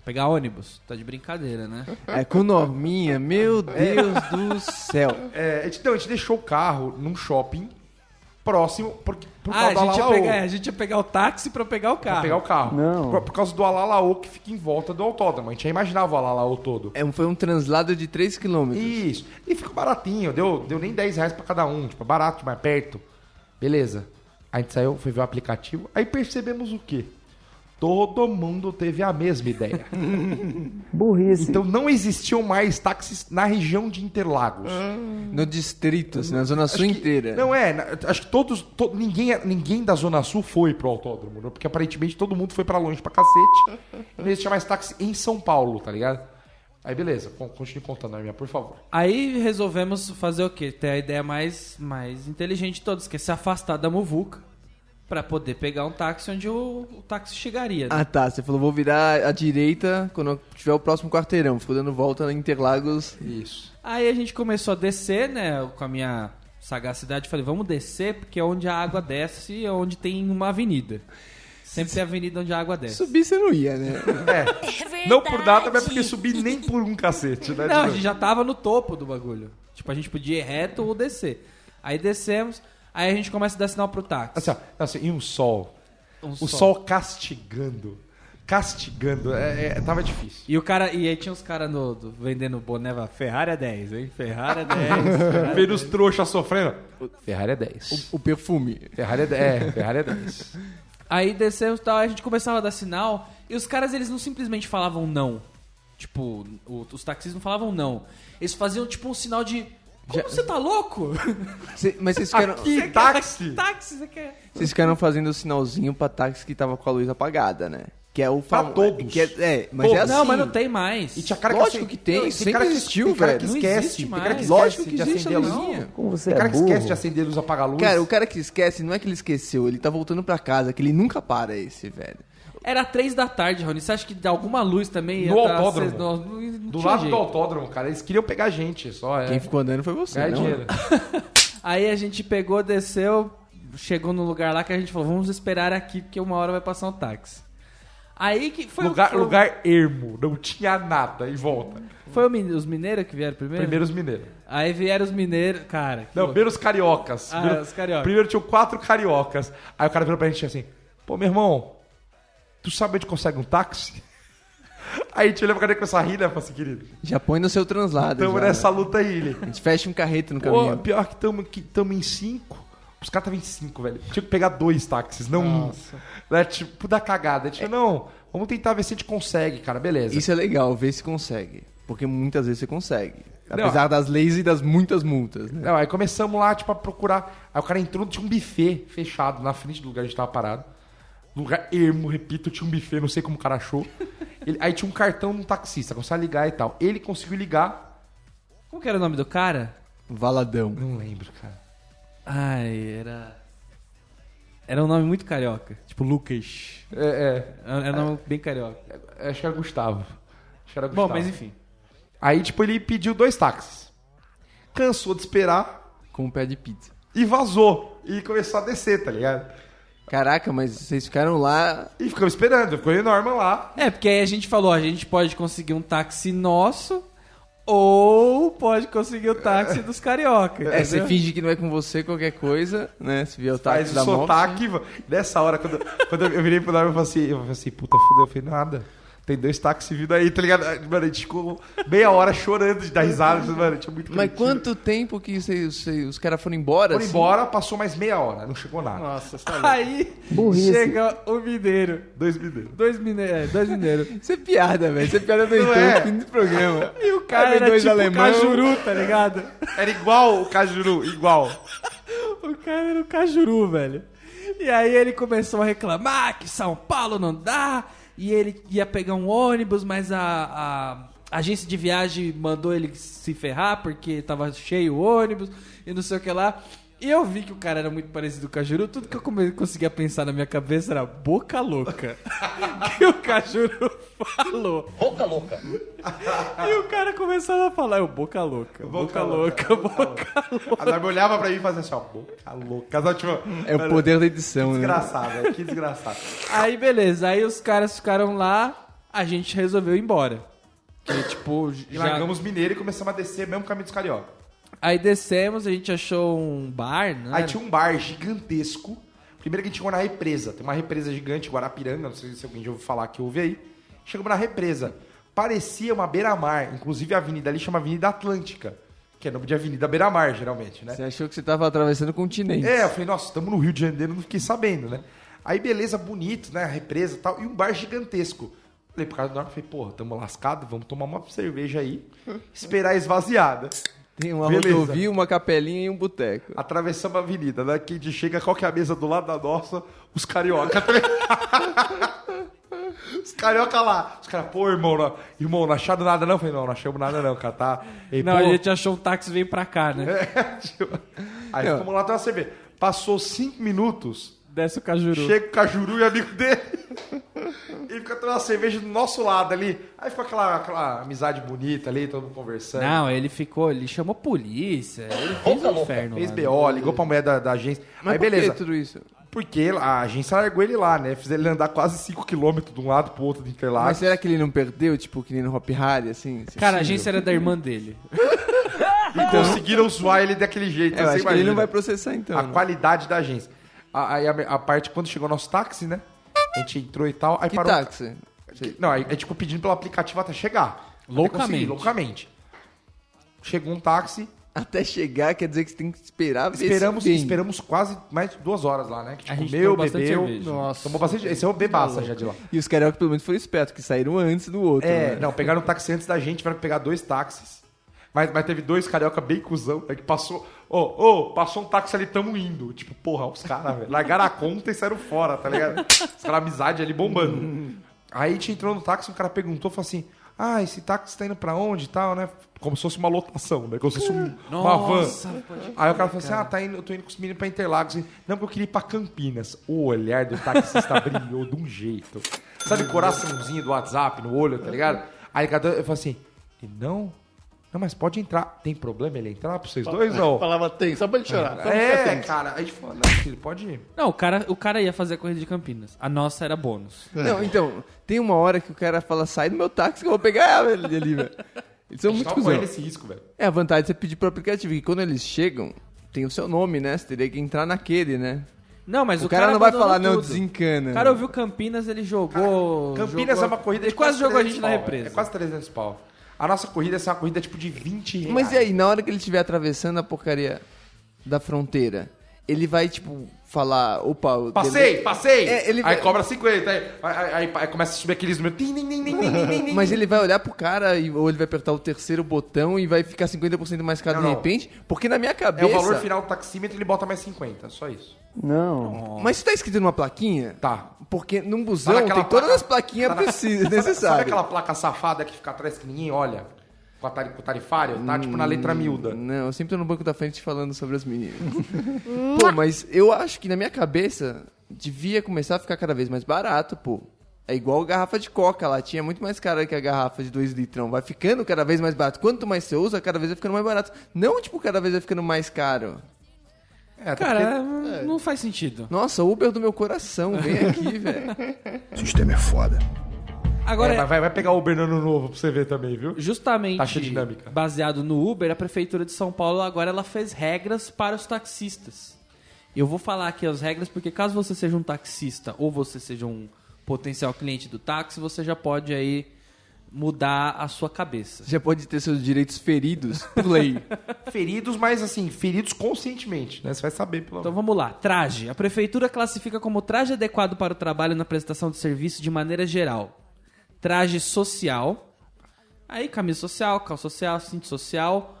Pegar ônibus. Tá de brincadeira, né? É com Norminha, meu Deus do céu. É, a, gente, não, a gente deixou o carro num shopping próximo porque, por Ah, a causa do gente, ia Alalaô. pegar, é, a gente ia pegar o táxi pra pegar o Pra carro. pegar o carro. Não. Por, por causa do Alalaô que fica em volta do autódromo. A gente já imaginava o Alalaô todo. É, foi um translado de 3 km. Isso. E fica baratinho. Deu, deu nem 10 reais pra cada um. Tipo, barato, mais perto. Beleza. A gente saiu, foi ver o aplicativo. Aí percebemos o quê? Todo mundo teve a mesma ideia. (laughs) Burrice. Então não existiam mais táxis na região de Interlagos. No distrito, assim, na zona sul inteira. Não é, na- acho que todos, to- ninguém, ninguém da Zona Sul foi pro autódromo, né? porque aparentemente todo mundo foi pra longe pra cacete. (laughs) Não existia mais táxi em São Paulo, tá ligado? Aí beleza, con- continue contando, Arminha, por favor. Aí resolvemos fazer o quê? Ter a ideia mais, mais inteligente de todos, que é se afastar da muvuca pra poder pegar um táxi onde o, o táxi chegaria. né? Ah tá, você falou, vou virar à direita quando tiver o próximo quarteirão. Ficou dando volta na Interlagos. Isso. Aí a gente começou a descer, né? Com a minha sagacidade, falei, vamos descer, porque é onde a água desce, é onde tem uma avenida. Sempre tem avenida onde a água desce. Subir você não ia, né? É. (laughs) Não por nada, mas porque subir nem por um cacete, né? Não, a Tipo, gente já tava no topo do bagulho. Tipo, a gente podia ir reto ou descer. Aí descemos, aí a gente começa a dar sinal pro táxi. Assim, ó, assim, e um sol. Um O sol castigando. Castigando. É, é, tava difícil. E o cara, e aí tinha uns caras vendendo boné, Ferrari é 10, hein? Ferrari é 10. (laughs) Vendo os trouxas sofrendo. Ferrari é 10. O perfume. Ferrari é 10. É, Ferrari é 10. Aí descemos e tal, a gente começava a dar sinal, e os caras, eles não simplesmente falavam não. Tipo, o- os taxistas não falavam não. Eles faziam tipo um sinal de. Como Já- você tá louco? Cê- mas vocês ficaram, Aqui, táxi. táxi, você quer. vocês ficaram fazendo o sinalzinho pra táxi que tava com a luz apagada, né? Que é o Pra famo- todos. Que é, é, mas Todos. é assim. Não, mas não tem mais. E tinha cara Lógico acende- que tem, Não, sempre cara que- existiu, tem cara velho. que Não esquece, existe tem cara que mais. esquece Lógico que de existe acender a a luz. luzinha. Como você Tem é cara que burro. esquece de acender a luz, apagar a luz. Cara, o cara que esquece, não é que ele esqueceu, ele tá voltando pra casa, que ele nunca para esse, velho. Era três da tarde, Rony. Você acha que alguma luz também ia No tá- autódromo. não- não- não Do tinha lado jeito. do autódromo, cara, eles queriam pegar gente só. É. Quem ficou andando foi você, Ganhar não? dinheiro. (laughs) Aí a gente pegou, desceu, chegou no lugar lá que a gente falou, vamos esperar aqui, porque uma hora vai passar um táxi. Aí que foi, o- Lugar, foi, o- lugar ermo, não tinha nada em volta. foi o mine- os mineiros que vieram primeiro? Primeiros mineiros. Aí vieram os mineiros, cara. que Não, louco. primeiro os cariocas. Ah, Primeiro- os cariocas. Primeiro tinham quatro cariocas. Aí o cara virou pra gente assim: Pô, meu irmão, tu sabe onde consegue um táxi? (laughs) Aí a gente olhou pra cara e começou a rir, né? Falei assim, querido, Já põe no seu translado. tamo já, nessa né? luta aí, ele. A gente fecha um carreto no Pô, caminho. pior que tamo, que tamo em cinco. Os caras estavam em cinco, velho. Tinha que pegar dois táxis, não um. Né? Tipo, da cagada. Tipo, não, vamos tentar ver se a gente consegue, cara. Beleza. Isso é legal, ver se consegue. Porque muitas vezes você consegue. Não. Apesar das leis e das muitas multas, né? Não, aí começamos lá, tipo, a procurar. Aí o cara entrou, tinha um buffet fechado na frente do lugar que a gente tava parado. Lugar ermo, repito, tinha um buffet, não sei como o cara achou. (laughs) Ele- aí tinha um cartão de um taxista, começou a ligar e tal. Ele conseguiu ligar. Como que era o nome do cara? Valadão. Não lembro, cara. Ai, era... Era um nome muito carioca. Tipo, Lucas. É, Era um nome bem carioca. é, acho que era Gustavo. Acho que era Gustavo. Bom, mas enfim. Aí, tipo, ele pediu dois táxis. Cansou de esperar Com um pé de pizza. e vazou. E começou a descer, tá ligado? Caraca, mas vocês ficaram lá. E ficamos esperando, ficou enorme lá. É, porque aí a gente falou, a gente pode conseguir um táxi nosso ou pode conseguir o táxi dos carioca. É, você finge que não é com você qualquer coisa, né? Se vier o Faz táxi o da moto. sotaque. Nessa hora, quando, quando eu virei pro Norman, eu falei assim, eu falei assim, puta, fudeu. Eu falei, nada. Tem dois táxis vindo aí, tá ligado? Mano, a gente ficou meia hora chorando de dar risada. Mano, tinha muito Mas quanto tempo que vocês- vocês- os caras foram embora? Foram assim? embora, passou mais meia hora, não chegou nada. Nossa, você tá. Aí Burrice. chega o mineiro. Dois mineiros. Dois mineiros. É, dois mineiros. (laughs) Isso é piada, velho. Isso é piada do então, é? fim do programa. E o cara Aí era dois tipo alemão. cajuru, tá ligado? Era igual o Cajuru, igual. (laughs) O cara era o cajuru, velho. E aí ele começou a reclamar que São Paulo não dá. E ele ia pegar um ônibus, mas a, a agência de viagem mandou ele se ferrar porque tava cheio o ônibus e não sei o que lá. E eu vi que o cara era muito parecido com o Cajuru. Tudo que eu come- conseguia pensar na minha cabeça era boca louca. que (laughs) o Cajuru falou. Boca louca. (laughs) E o cara começava a falar, eu, boca louca, boca, louca, boca louca. A Norma olhava pra mim e fazia assim, ó, boca louca. Sabe, tipo, É o poder da edição, né? Desgraçado, velho, que desgraçado. Aí beleza, aí os caras ficaram lá, a gente resolveu ir embora. Que tipo, E já... largamos Mineiro e começamos a descer mesmo caminho dos Carioca. Aí descemos, a gente achou um bar, né? Aí tinha um bar gigantesco. Primeiro que a gente chegou na represa. Tem uma represa gigante, Guarapiranga, não sei se alguém já ouviu falar que houve aí. Chegamos na represa. Parecia uma beira-mar. Inclusive a avenida ali chama Avenida Atlântica. Que é nome de Avenida Beira-Mar, geralmente, né? Você achou que você tava atravessando o continente. É, eu falei, nossa, estamos no Rio de Janeiro, não fiquei sabendo, né? Aí, beleza, bonito, né? A represa e tal. E um bar gigantesco. Falei pro cara do norte, falei, porra, tamo lascado, vamos tomar uma cerveja aí, esperar esvaziada. Tem uma Beleza. rodovia, uma capelinha e um boteco. Atravessamos a avenida, né? Quem de chega, qual que é a mesa do lado da nossa? Os carioca. tá? Os carioca lá. Os caras, pô, irmão, não, irmão, não acharam nada não? Eu falei, não, não achamos nada não, cara, tá? E, Não, pô, a gente achou um táxi e veio pra cá, né? tipo, Aí Não. ficamos lá tomando cerveja. Passou cinco minutos, Desce o Cajuru. Chega o Cajuru e amigo dele. (laughs) Ele fica tomando uma cerveja do nosso lado ali. Aí ficou aquela, aquela amizade bonita ali, todo mundo conversando. Não, ele ficou, ele chamou polícia, ele fez um inferno. Fez lá, BO, ligou pra mulher da, da agência. Mas Aí por beleza. que tudo isso? Porque a agência largou ele lá, né? Fizeram ele andar quase 5km de um lado pro outro de Interlagos. Mas será que ele não perdeu, tipo, que nem no Hop Harry, assim? Cara, a agência era da irmã dele. (laughs) E conseguiram zoar ele daquele jeito. É, que ele não vai processar então. A né? qualidade da agência. A- Aí a, a parte, quando chegou nosso táxi, né? A gente entrou e tal. Aí Que parou. táxi? Não, aí é tipo pedindo pelo aplicativo até chegar. Até Loucamente. conseguir, loucamente. Chegou um táxi, Até chegar quer dizer que você tem que esperar esperamos, esperamos quase mais de duas horas lá, né? Que A tipo, gente comeu, bebeu. Nossa. Tomou bastante. Esse é o bebaça já de lá. E os carioca pelo menos foram espertos, que saíram antes do outro. É, né? não, pegaram um táxi antes da gente, tiveram que pegar dois táxis. Mas, mas teve dois carioca bem cuzão, né, que passou. Ô, ô, passou um táxi ali, tamo indo. Tipo, porra, os caras, velho. Largaram a conta e saíram fora, tá ligado? Os caras, amizade ali bombando. Aí a gente entrou no táxi, um cara perguntou, falou assim: Ah, esse táxi tá indo pra onde e tal, né? Como se fosse uma lotação, né? Como se fosse um- uma van. Aí o cara falou assim: Ah, tá indo, eu tô indo com os meninos pra Interlagos. Não, porque eu queria ir pra Campinas. O olhar do taxista brilhou de um jeito. Sabe, coraçãozinho do WhatsApp no olho, tá ligado? Aí eu falei assim: E não? Não, mas pode entrar. Tem problema ele entrar pra vocês dois? Não. (laughs) Falava tem, só pra ele chorar. só pra ficar É, tenso. cara. Aí a gente falou: Não, filho, pode ir. Não, o cara, o cara ia fazer a corrida de Campinas. A nossa era bônus. Não, então, tem uma hora que o cara fala, sai do meu táxi que eu vou pegar ele ali, velho. Eles são muito cuzão. correndo esse risco, velho. É, a vantagem de você pedir pro aplicativo, que quando eles chegam, tem o seu nome, né? Você teria que entrar naquele, né? Não, mas O, o, cara, não vai abandonou falar, não, tudo. desencana. O cara ouviu Campinas, ele jogou. Campinas jogou- é uma corrida Ele de quase jogou a 300 gente na pau, represa. É quase 300 pau. A nossa corrida é uma corrida tipo de 20 reais. Mas e aí, na hora que ele estiver atravessando a porcaria da fronteira, ele vai, tipo, falar, opa... Passei, dele- passei! É, ele aí cobra 50, aí, aí, aí- aí começa a subir aqueles números. Mas ele vai olhar pro cara e, ou ele vai apertar o terceiro botão e vai ficar 50% mais caro Não, de não. repente? Porque na minha É cabeça... o valor final do taxímetro, ele bota mais 50, só isso. Não. Mas isso tá escrito numa plaquinha? Tá. Porque num busão Sabe aquela tem todas placa- as plaquinhas precisas, (laughs) sabe- necessárias. Sabe aquela placa safada que fica atrás que ninguém olha? Com, a tari- com o tarifário? Tá tipo na letra miúda. Não, eu sempre tô no banco da frente falando sobre as meninas. (laughs) pô, mas eu acho que na minha cabeça devia começar a ficar cada vez mais barato, pô. É igual garrafa de coca lá, tinha muito mais cara que a garrafa de 2 litrão. Vai ficando cada vez mais barato. Quanto mais você usa, cada vez vai ficando mais barato. Não, tipo, cada vez vai ficando mais caro. É, Cara, porque- não faz sentido. Nossa, Uber do meu coração, vem aqui, velho. O (laughs) sistema é foda. Agora, É, vai, vai- vai pegar o Uber no ano novo pra você ver também, viu? justamente Taxa dinâmica. baseado no Uber, a prefeitura de São Paulo agora ela fez regras para os taxistas. Eu vou falar aqui as regras porque caso você seja um taxista ou você seja um potencial cliente do táxi, você já pode aí mudar a sua cabeça. Já pode ter seus direitos feridos por lei. (laughs) Feridos, mas assim, feridos conscientemente, né? Você vai saber pelo Então vamos lá. Traje. A prefeitura classifica como traje adequado para o trabalho na prestação de serviço de maneira geral. Traje social. Aí camisa social, calça social, cinto social.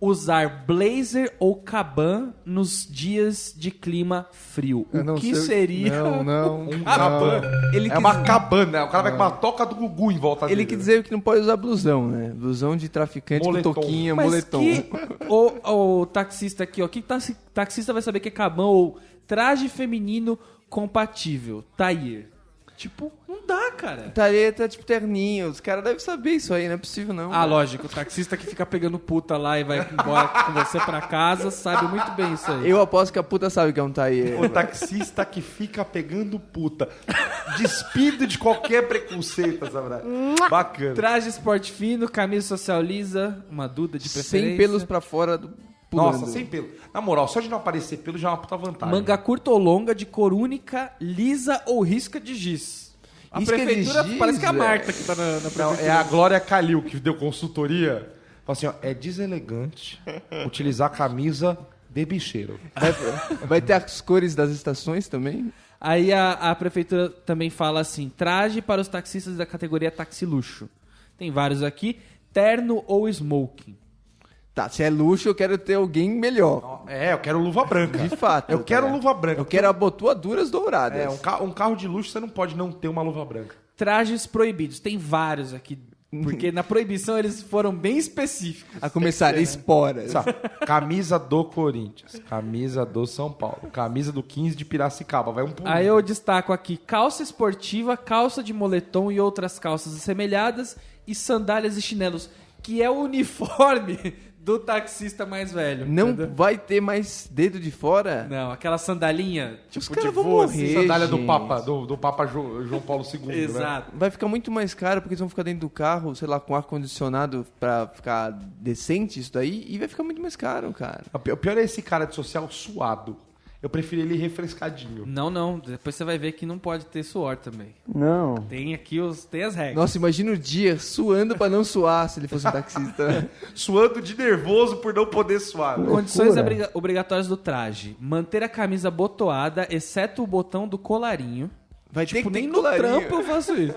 Usar blazer ou caban nos dias de clima frio. Eu O não que sei- seria Não, não. (laughs) Um não. caban. Ele é quis- uma cabana. O cara vai com uma toca do Gugu em volta Ele dele. quer dizer que não pode usar blusão, né? Blusão de traficante Moletom. com toquinha, Mas moletom. que o, o taxista aqui, ó, que taxi- taxista vai saber que é caban ou traje feminino compatível, Tair. Tipo, não dá, cara. Tareta, tipo, terninho. Os caras devem saber isso aí, não é possível não. Ah, lógico, o taxista que fica pegando puta lá e vai embora com você pra casa sabe muito bem isso aí. Eu aposto que a puta sabe que é um taie. O taxista que fica pegando puta. Despido de qualquer preconceito, sabe? Bacana. Traje esporte fino, camisa social lisa, uma duda de preferência. Sem pelos pra fora do pulando. Nossa, sem pelo. Na moral, só de não aparecer pelo já é uma puta vantagem. Manga curta ou longa, de cor única, lisa ou risca de giz. A Risca de prefeitura giz, parece que é a velho. Marta que tá na, na Não, prefeitura. é a Glória Calil que deu consultoria. Fala assim, ó, é deselegante (laughs) utilizar camisa de bicheiro. Vai, vai ter as cores das estações também? Aí a, a prefeitura também fala assim: traje para os taxistas da categoria taxi luxo. Tem vários aqui: terno ou smoking. Tá, se é luxo, eu quero ter alguém melhor. É, eu quero luva branca. De fato. Eu quero cara. luva branca. Eu quero abotoaduras douradas. É, um, ca- um carro de luxo você não pode não ter uma luva branca. Trajes proibidos. Tem vários aqui Porque na proibição eles foram bem específicos. A começar, esporas. Sabe? Camisa do Corinthians, camisa do São Paulo, camisa do 15 de Piracicaba. Vai um por Aí eu destaco aqui calça esportiva, calça de moletom e outras calças assemelhadas e sandálias e chinelos, que é o uniforme do taxista mais velho. Não entendeu? vai ter mais dedo de fora? Não, aquela sandalinha, tipo Os caras vão voo, assim. morrer. Sandália do gente. Papa, do, do Papa Jo- João Paulo II, né? Exato. Vai ficar muito mais caro porque eles vão ficar dentro do carro, sei lá, com ar-condicionado pra ficar decente isso daí, e vai ficar muito mais caro, cara. O pior é esse cara de social suado. Eu prefiro ele refrescadinho. Não, não. Depois você vai ver que não pode ter suor também. Não. Tem aqui os, tem as regras. Nossa, imagina o dia suando pra não suar se ele fosse um taxista. (laughs) Suando de nervoso por não poder suar. né? Condições obriga- obrigatórias do traje: manter a camisa botoada, exceto o botão do colarinho. Vai ter Tipo, nem no colarinho. trampo eu faço isso.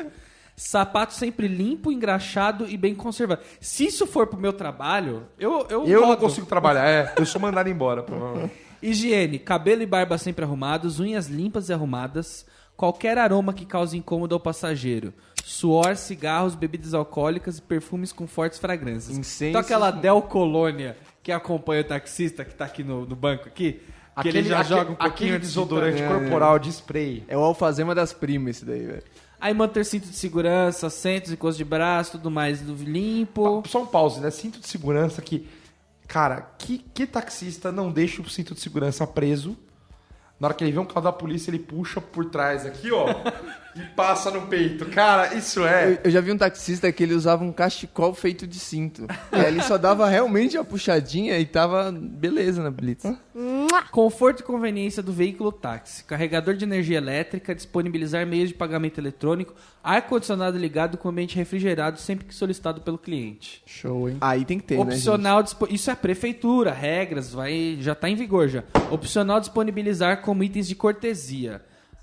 Sapato sempre limpo, engraxado e bem conservado. Se isso for pro meu trabalho, eu eu, Eu não consigo trabalhar, é. Eu sou mandado embora. provavelmente. Higiene: cabelo e barba sempre arrumados, unhas limpas e arrumadas, qualquer aroma que cause incômodo ao passageiro. Suor, cigarros, bebidas alcoólicas e perfumes com fortes fragrâncias. Incenso. Então aquela Del Colônia que acompanha o taxista que tá aqui no, no banco aqui, que ele já aquele- joga um pouquinho de desodorante corporal de spray. É o alfazema das primas esse daí, velho. Aí manter cinto de segurança, assentos e coisas de braço, tudo mais limpo. Só um pause, né? Cinto de segurança que. Cara, que, que taxista não deixa o cinto de segurança preso? Na hora que ele vê um carro da polícia, ele puxa por trás aqui, ó, e passa no peito. Cara, isso é. Eu, eu já vi um taxista que ele usava um cachecol feito de cinto. Aí ele só dava realmente a puxadinha e tava beleza na blitz. Conforto e conveniência do veículo táxi. Carregador de energia elétrica, disponibilizar meios de pagamento eletrônico, ar-condicionado ligado com ambiente refrigerado sempre que solicitado pelo cliente. Show, hein? Aí tem que ter, né, Opcional, dispo- isso é a prefeitura, regras, vai, já está em vigor já. Opcional disponibilizar como itens de cortesia: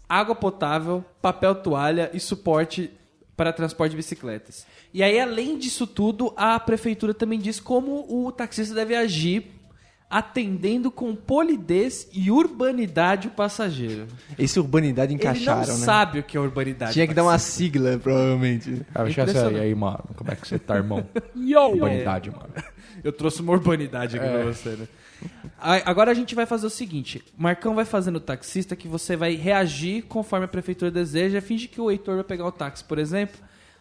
água potável, papel toalha e suporte para transporte de bicicletas. E aí, além disso tudo, a prefeitura também diz como o taxista deve agir atendendo com polidez e urbanidade o passageiro. Esse urbanidade Ele encaixaram, não né? sabe o que é urbanidade. Tinha que dar uma sigla, provavelmente. Cara, Impressionante. e aí, mano? Como é que você tá, irmão? (laughs) Yo! Humanidade, mano. Eu trouxe uma urbanidade aqui pra você, né? Agora a gente vai fazer o seguinte: o Marcão vai fazendo o taxista que você vai reagir conforme a prefeitura deseja. Finge que o Heitor vai pegar o táxi, por exemplo.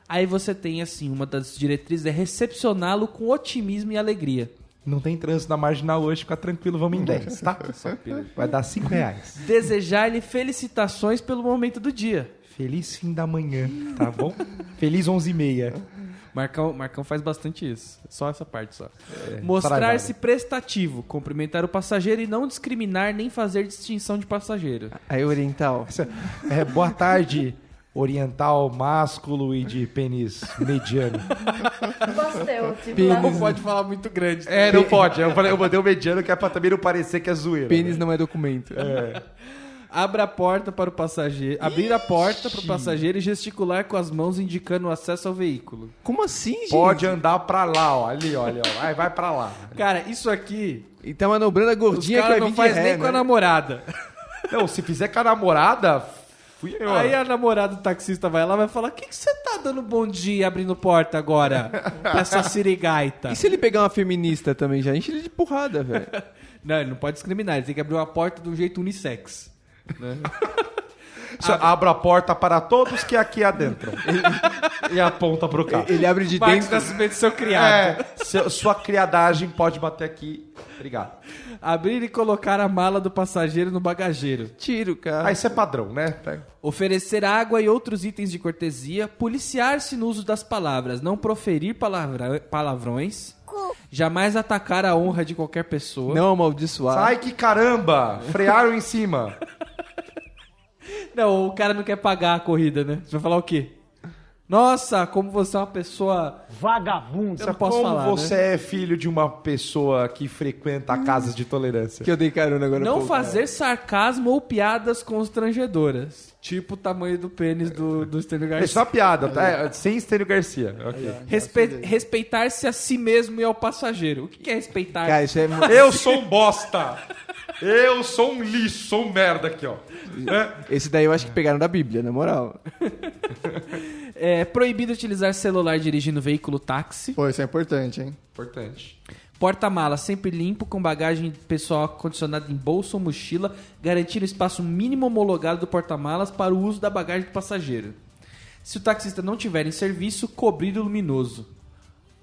Aí você tem, assim, uma das diretrizes é recepcioná-lo com otimismo e alegria. Não tem trânsito na marginal hoje, fica tranquilo, vamos em 10, tá? (laughs) Vai dar 5 reais. Desejar-lhe felicitações pelo momento do dia. Feliz fim da manhã, tá bom? Feliz 11 e meia. Marcão, Marcão faz bastante isso. Só essa parte só. É, Mostrar-se prestativo, cumprimentar o passageiro e não discriminar nem fazer distinção de passageiro. Aí oriental. É, boa tarde, oriental, másculo e de pênis mediano. Gostei, tipo lá Não pode falar muito grande. É, não pode. Eu, falei, eu mandei o mediano que é pra também não parecer que é zoeira. Pênis não é documento. Abra a porta para o passageiro. Abrir a porta para o passageiro e gesticular com as mãos indicando o acesso ao veículo. Como assim, gente? Pode andar pra lá, ó. Ali, olha, ó. Vai, vai pra lá. Cara, isso aqui. E tá manobrando a Os gordinha que não vir de faz ré, nem com a né? namorada. Não, se fizer com a namorada, fui eu. Aí a namorada do taxista vai lá e vai falar: O que, que você tá dando bom dia abrindo porta agora? pra essa (laughs) sirigaita. E se ele pegar uma feminista também, já enche ele de porrada, velho. (laughs) Não, ele não pode discriminar. Ele tem que abrir uma porta de um jeito unissex. né? (laughs) Só Abra a porta para todos que aqui adentram. (laughs) e aponta pro carro. Ele abre de Parte dentro. nascimento do seu criado. É, seu- sua criadagem pode bater aqui. Obrigado. Abrir e colocar a mala do passageiro no bagageiro. Tiro, cara. Ah, isso é padrão, né? Pega. Oferecer água e outros itens de cortesia, policiar-se no uso das palavras, não proferir palavra- palavrões, jamais atacar a honra de qualquer pessoa. Não amaldiçoar. Sai que caramba! Frearam em cima. Não, o cara não quer pagar a corrida, né? Você vai falar o quê? Nossa, como você é uma pessoa. Vagabundo. Eu posso Como falar, você né? é filho de uma pessoa que frequenta casas de tolerância? Que eu dei carona agora. Não pouco. fazer sarcasmo ou piadas constrangedoras. Tipo o tamanho do pênis do, do Estênio É Garcia. só piada, tá? É, Sem Estênio Garcia. Ok. Respe- Respeitar-se a si mesmo e ao passageiro. O que que é respeitar? Cara, isso é. (laughs) Eu sou um bosta! Eu sou um lixo, sou um merda aqui, ó. É. Esse daí eu acho que pegaram da Bíblia, na moral. É proibido utilizar celular dirigindo veículo táxi. Pô, isso é importante, hein? Importante. Porta-mala sempre limpo, com bagagem pessoal condicionada em bolsa ou mochila, garantindo espaço mínimo homologado do porta-malas para o uso da bagagem do passageiro. Se o taxista não tiver em serviço, cobrido luminoso.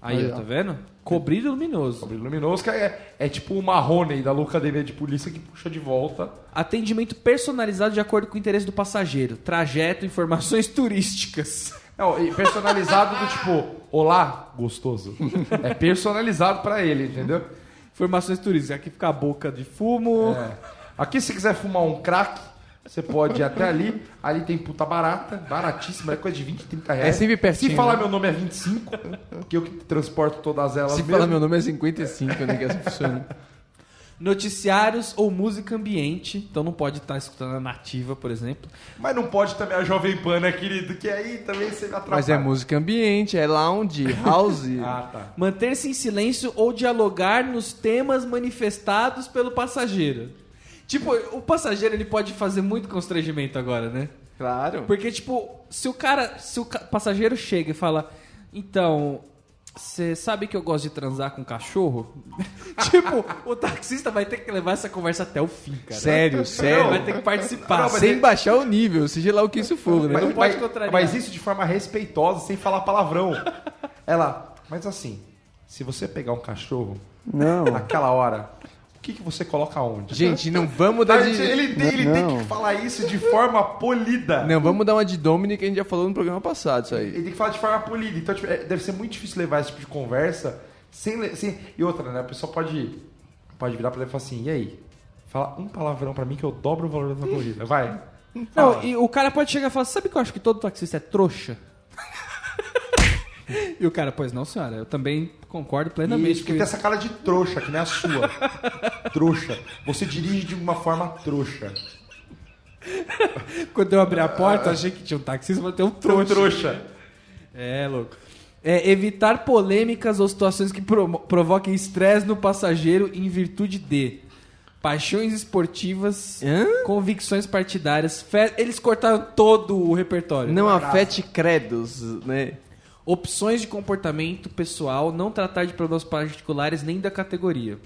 Aí, Aí, ó, ó. tá vendo? Cobrido luminoso. Brilho luminoso que é, é tipo o Marrone da Loucademia de Polícia que puxa de volta. Atendimento personalizado de acordo com o interesse do passageiro. Trajeto, informações (laughs) turísticas. Não, e personalizado do tipo, olá, gostoso. (laughs) É personalizado pra ele, entendeu? Informações turísticas. Aqui fica a boca de fumo. É. Aqui, se quiser fumar um crack, você pode ir até ali. Ali tem puta barata, baratíssima, é coisa de 20, 30 reais. É sempre pertinho, Se falar né? meu nome é 25, que eu que transporto todas elas Se mesmo. falar meu nome é 55, né? Que assim funciona. Noticiários ou música ambiente. Então não pode estar escutando a nativa, por exemplo. Mas não pode também a Jovem Pan, né, querido? Que aí também você me atrapalha. Mas é música ambiente, é lounge, house. (laughs) Ah, tá. Manter-se em silêncio ou dialogar nos temas manifestados pelo passageiro. Tipo, o passageiro ele pode fazer muito constrangimento agora, né? Claro. Porque, tipo, se o cara. Se o passageiro chega e fala, então. Você sabe que eu gosto de transar com cachorro? (laughs) tipo, o taxista vai ter que levar essa conversa até o fim, cara. Sério, sério. Vai ter que participar. Não, Sem ele- baixar o nível, seja lá o que isso for, né? Mas, não pode mas- contrariar. mas isso de forma respeitosa, sem falar palavrão. Ela, mas assim, se você pegar um cachorro Não. naquela hora, o que, que você coloca onde? Gente, não vamos dar de... ele tem, ele tem que falar isso de forma polida. Não, vamos dar uma de Dominic que a gente já falou no programa passado, isso aí. Ele tem que falar de forma polida. Então, tipo, é- deve ser muito difícil levar esse tipo de conversa sem, sem... E outra, né? A pessoa pode, pode virar pra ele e falar assim, e aí? Fala um palavrão pra mim que eu dobro o valor da tua corrida. Vai. Não, e o cara pode chegar e falar: Sabe que eu acho que todo taxista é trouxa? E o cara, pois não, senhora, eu também concordo plenamente Isso, com porque tem isso. essa cara de trouxa, que nem a sua. (laughs) trouxa. Você dirige de uma forma trouxa. (laughs) Quando eu abri a porta, achei que tinha um taxista, mas tem um Trouxa. trouxa. trouxa. É, louco. É, evitar polêmicas ou situações que provoquem estresse no passageiro em virtude de paixões esportivas, Hã? convicções partidárias. fe- Eles cortaram todo o repertório. Não afete credos, né? Opções de comportamento pessoal, não tratar de problemas particulares nem da categoria.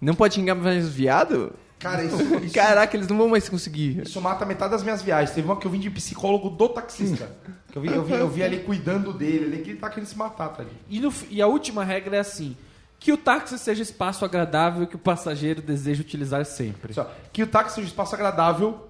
Não pode xingar mais viado? Cara, isso, (laughs) isso, Caraca, eles não vão mais conseguir. isso mata metade das minhas viagens. Teve uma que eu vim de psicólogo do taxista. Que eu, vi, eu, vi, eu vi ali cuidando dele, ali que ele tá querendo se matar, tadinho. E, no e a última regra é assim: que o táxi seja espaço agradável que o passageiro deseja utilizar sempre. Só, que o táxi seja espaço agradável,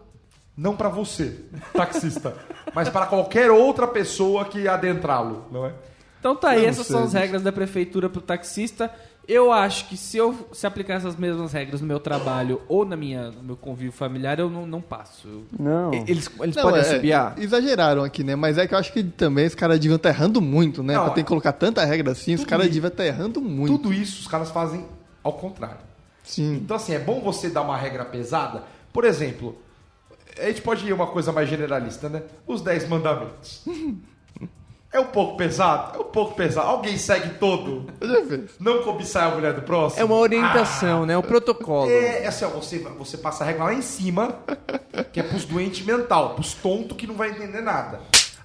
não pra você, taxista, mas para qualquer outra pessoa que adentrá-lo, não é? Então tá aí, essas sei, são as gente. regras da prefeitura pro taxista. Eu acho que se eu se aplicar essas mesmas regras no meu trabalho ou na minha, no meu convívio familiar, eu não, não passo. Eu- Não. Eles, eles Não, podem é, assobiar? Exageraram aqui, né? Mas é que eu acho que também os caras deviam estar errando muito, né? Não, pra ter que colocar tanta regra assim, os caras deviam estar errando muito. Tudo isso os caras fazem ao contrário. Sim. Então, assim, é bom você dar uma regra pesada. Por exemplo, a gente pode ir uma coisa mais generalista, né? Os 10 mandamentos. É um pouco pesado? É um pouco pesado. Alguém segue todo? Não cobiçar a mulher do próximo? É uma orientação, né? O protocolo. É, assim, ó, você, você passa a regra lá em cima, que é pros doentes mental, pros tontos que não vai entender nada.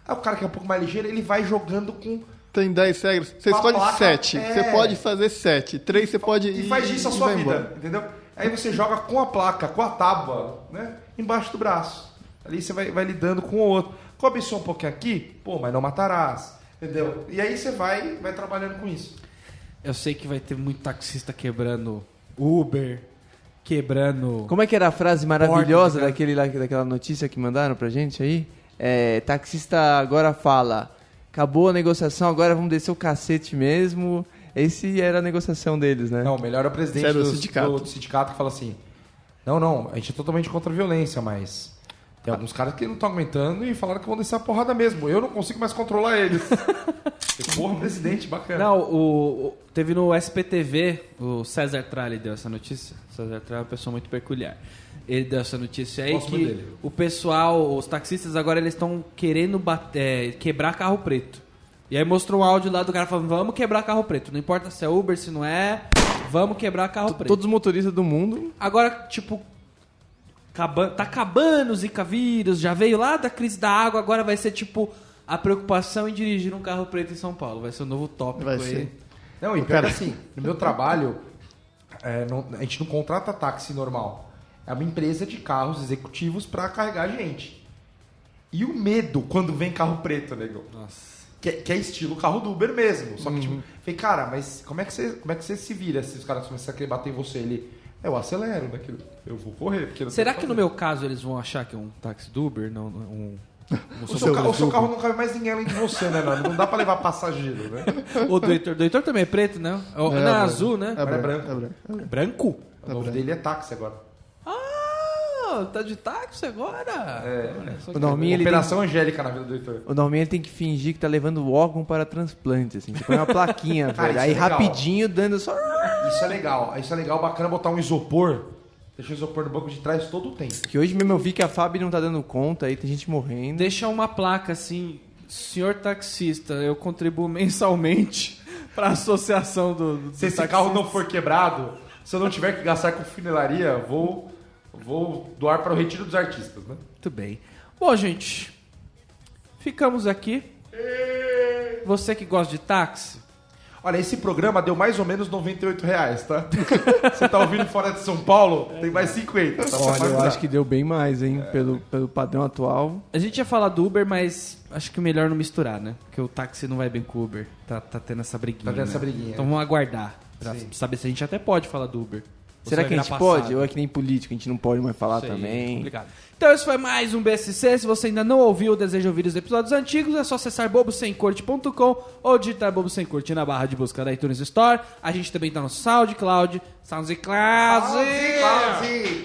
Aí o cara que é um pouco mais ligeiro, ele vai jogando com. Tem 10 regras. Você escolhe placa, 7. é. Você pode fazer 7. 3 você pode E faz disso a sua vida, embora. entendeu? Aí você joga com a placa, com a tábua, né? Embaixo do braço. Ali você vai, vai lidando com o outro. Cobiçou um pouquinho aqui, pô, mas não matarás. Entendeu? E aí você vai, vai trabalhando com isso. Eu sei que vai ter muito taxista quebrando Uber, quebrando. Como é que era a frase maravilhosa Porta, daquele, daquela notícia que mandaram pra gente aí? É, taxista agora fala, acabou a negociação, agora vamos descer o cacete mesmo. Esse era a negociação deles, né? Não, o melhor é o presidente Sério, do, do sindicato. do- do sindicato que fala assim: Não, não, a gente é totalmente contra a violência, mas tem alguns caras que não estão aguentando e falaram que vão descer a porrada mesmo. Eu não consigo mais controlar eles. (laughs) Porra, presidente, bacana. Não, o, o- teve no SPTV, o César Tralli deu essa notícia. O César Tralli é uma pessoa muito peculiar. Ele deu essa notícia aí Gosto que dele. o pessoal, os taxistas agora eles estão querendo bater- é, quebrar carro preto. E aí mostrou um áudio lá do cara falando: "Vamos quebrar carro preto, não importa se é Uber, se não é, vamos quebrar carro preto". Todos os motoristas do mundo. Agora, tipo, tá acabando o Zika vírus, já veio lá da crise da água, agora vai ser tipo, A preocupação em dirigir um carro preto em São Paulo. Vai ser o novo tópico Vai aí. ser. Não, e que assim, no meu trabalho, é, não- a gente não contrata táxi normal. É uma empresa de carros executivos pra carregar gente. E o medo quando vem carro preto, nego. Nossa. Que, é- que é estilo carro do Uber mesmo. Só que, tipo, falei, cara, mas como é, que você, como é que você se vira se os caras começarem a querer bater em você? Ele, eu acelero, né? que Eu vou correr. Porque não Será o que no fazer." meu caso eles vão achar que é um táxi do Uber? Não, não, um... O seu, ca- o seu carro não cabe mais ninguém além de você, né, mano? Não dá pra levar passageiro, né? O do Heitor. Do Heitor também é preto, né? É, não, é branco. azul, né? É é branco. branco. É branco. é branco. Branco? O nome dele é táxi agora. Ah, tá de táxi agora? É. Olha só O que Norminha, ele tem, Operação Angélica na vida do Heitor. o Norminha ele tem que fingir que tá levando o órgão para transplante, assim. Você põe uma plaquinha, (laughs) velho. isso Aí é rapidinho, dando só... Isso é legal. Isso é legal, bacana botar um isopor. Deixa o isopor no banco de trás todo o tempo. Que hoje mesmo eu vi que a Fábio não tá dando conta, aí tem gente morrendo. Deixa uma placa assim, senhor taxista, eu contribuo mensalmente (laughs) para a associação do, do Se esse taxista. carro não for quebrado, se eu não tiver que gastar com funilaria, vou, vou doar para o retiro dos artistas, né? Muito bem. Bom, gente, ficamos aqui. Você que gosta de táxi, Olha, esse programa deu mais ou menos 98 reais, tá? (laughs) Você tá ouvindo fora de São Paulo, tem mais 50. Tá Olha, eu acho que deu bem mais, hein? Pelo, pelo padrão atual. a gente ia falar do Uber, mas acho que é melhor não misturar, né? Porque o táxi não vai bem com o Uber. Tá, tá tendo essa briguinha. Tá tendo né? essa briguinha. Então vamos aguardar pra Sim. saber se a gente até pode falar do Uber. Será se que a gente passado. pode? Ou é que nem político, a gente não pode mais falar Sei, também. complicado. Então esse foi mais um BSC. Se você ainda não ouviu ou deseja ouvir os episódios antigos, é só acessar bobosemcorte.com ou digitar Bobo Sem Corte na barra de busca da iTunes Store. A gente também tá no SoundCloud, SoundCloud.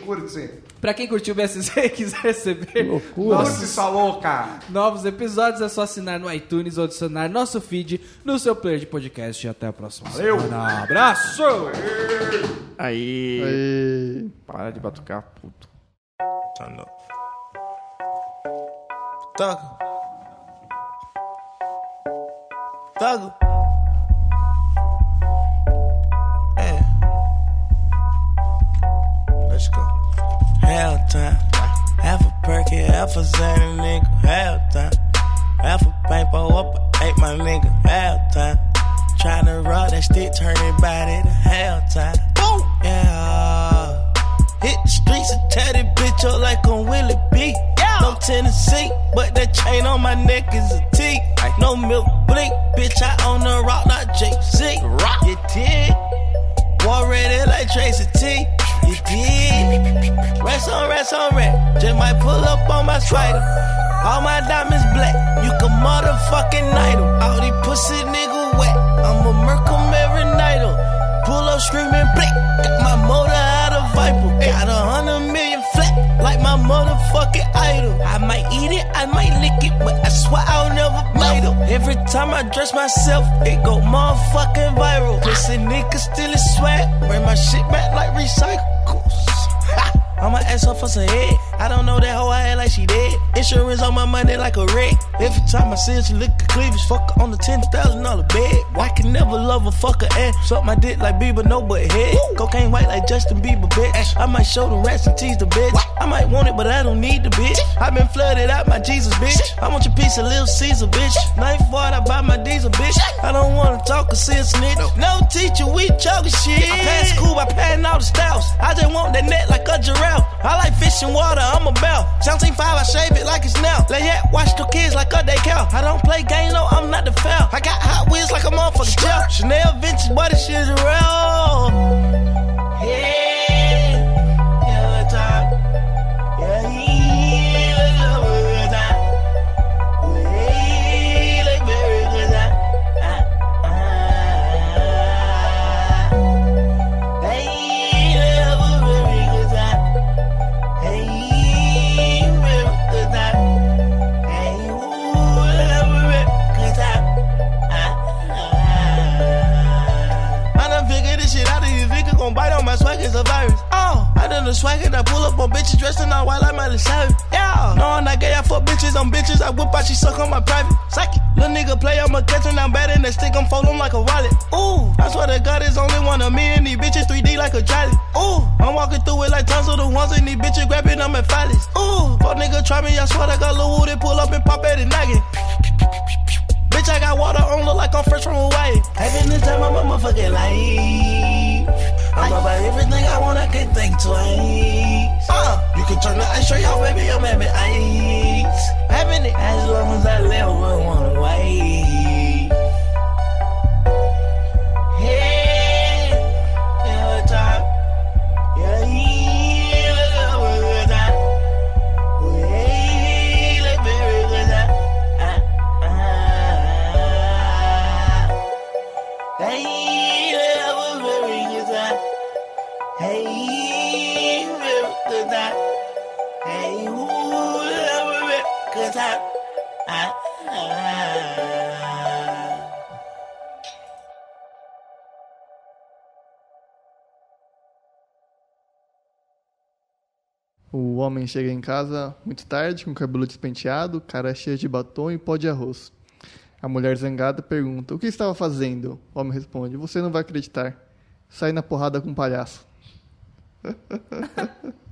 Curte-se. Pra quem curtiu o BSC e quiser receber Curte sua louca. novos episódios, é só assinar no iTunes ou adicionar nosso feed no seu player de podcast. E até a próxima Valeu. semana. Abraço! Aí. Aí. Para de batucar, puto. Turn up. Thug. Thug. Yeah. Let's go. Hell time. Half a perky, half a Xanny, nigga. Hell time. Half a paintball up, ate my nigga. Hell time. Tryna rock that stick, turn it body to hell time. Boom! Yeah. Hit the streets and tear that bitch up like on Willie B. From Tennessee, but that chain on my neck is a T. No milk blink, bitch, I own the rock, not Jay-Z. Rock. You dig? War ready like Tracy T. Dig? Rest on, rest on, rest. Just might pull up on my swagger. All my diamonds black. You can motherfucking night 'em. All these pussy nigga wet. I'ma murk 'em every night 'em. Pull up screaming black. Got my motor out of Viper. Got a hundred million flat. Like my motherfucking idol. I might eat it, I might lick it, but I swear I'll never bite 'em. Every time I dress myself, it go motherfucking viral. Pussy nigga still is swag. Bring my shit back like recycles. I'ma ask her for some head. I don't know that hoe I had like she dead. Insurance on my money like a wreck. Every time I see her, she look at cleavage. Fuck her on the ten thousand dollar bed. I can never love a fucker and suck my dick like Bieber, no but head. Cocaine white like Justin Bieber, bitch. I might show the rats and tease the bitch. I might want it, but I don't need the bitch. I been flooded out my Jesus, bitch. I want your piece of Little Caesar, bitch. Knife what I buy my diesel, bitch. I don't wanna talk a sense snitch. No teacher, we joking shit. I pass school by patting all the styles. I just want that net like a giraffe. I like fish and water, I'm a bell. 17.5, I shave it like it's now. Let yet watch the kids like a day cow. I don't play game, no, I'm not the foul. I got hot wheels like a motherfucker gel. Chanel vintage, but this shit is real. she suck on my private. Psyche, little nigga play, I'ma catch when I'm bad and that stick, I'm folding like a wallet. Ooh, I swear to God, it's only one of me and these bitches 3D like a jolly. Ooh, I'm walking through it like tons of the ones and these bitches grabbing on my phallus. Ooh, fuck nigga try me, I swear to God, Lil Wood, they pull up and pop at it noggin. Bitch, I got water on, look like I'm fresh from Hawaii. Having the time of my motherfucking life. I'm about everything I want, I can think twice. Uh, you can turn the ice show y'all baby, I'm having ice minute. As long as I live, I wanna wait. mãe chega em casa muito tarde, com o cabelo despenteado, cara cheia de batom e pó de arroz. A mulher zangada pergunta: O que estava fazendo? O homem responde: Você não vai acreditar. Sai na porrada com um palhaço. (laughs)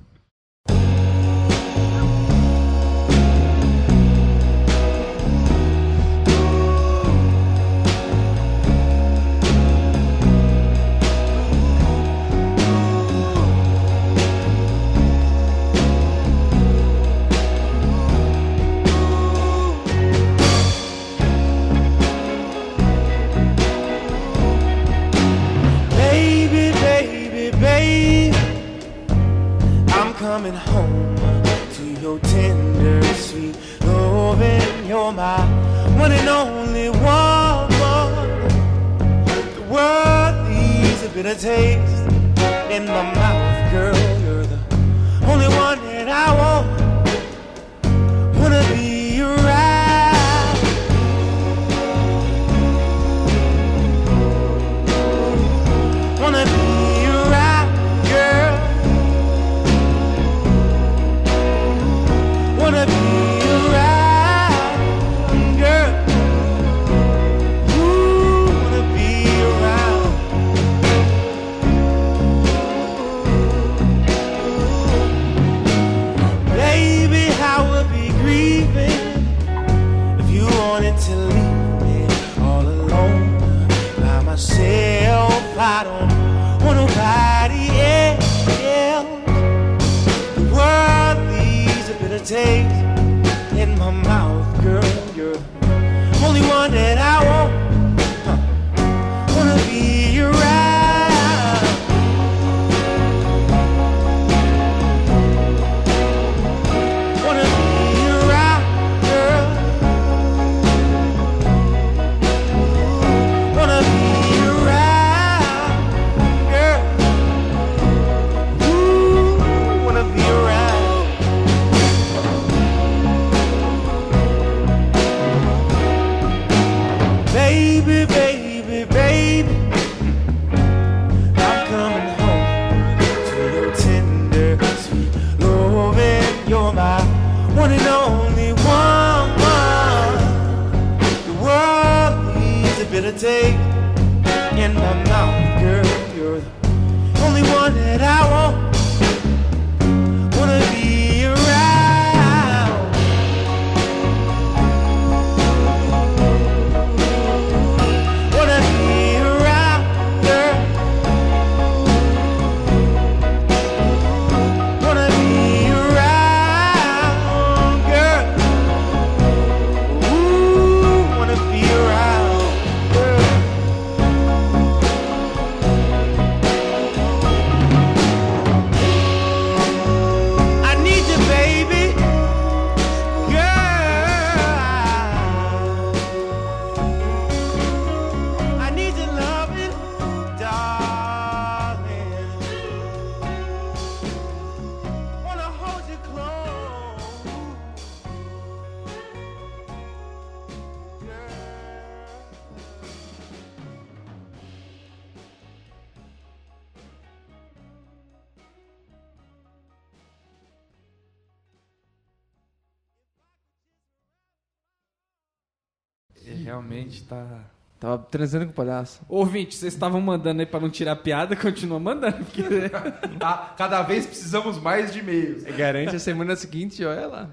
Transando com o palhaço. Ouvinte, vocês estavam mandando aí pra não tirar piada, (laughs) continua mandando. Porque... (laughs) Ah, cada vez precisamos mais de e-mails. Né? Garante a semana seguinte, olha lá.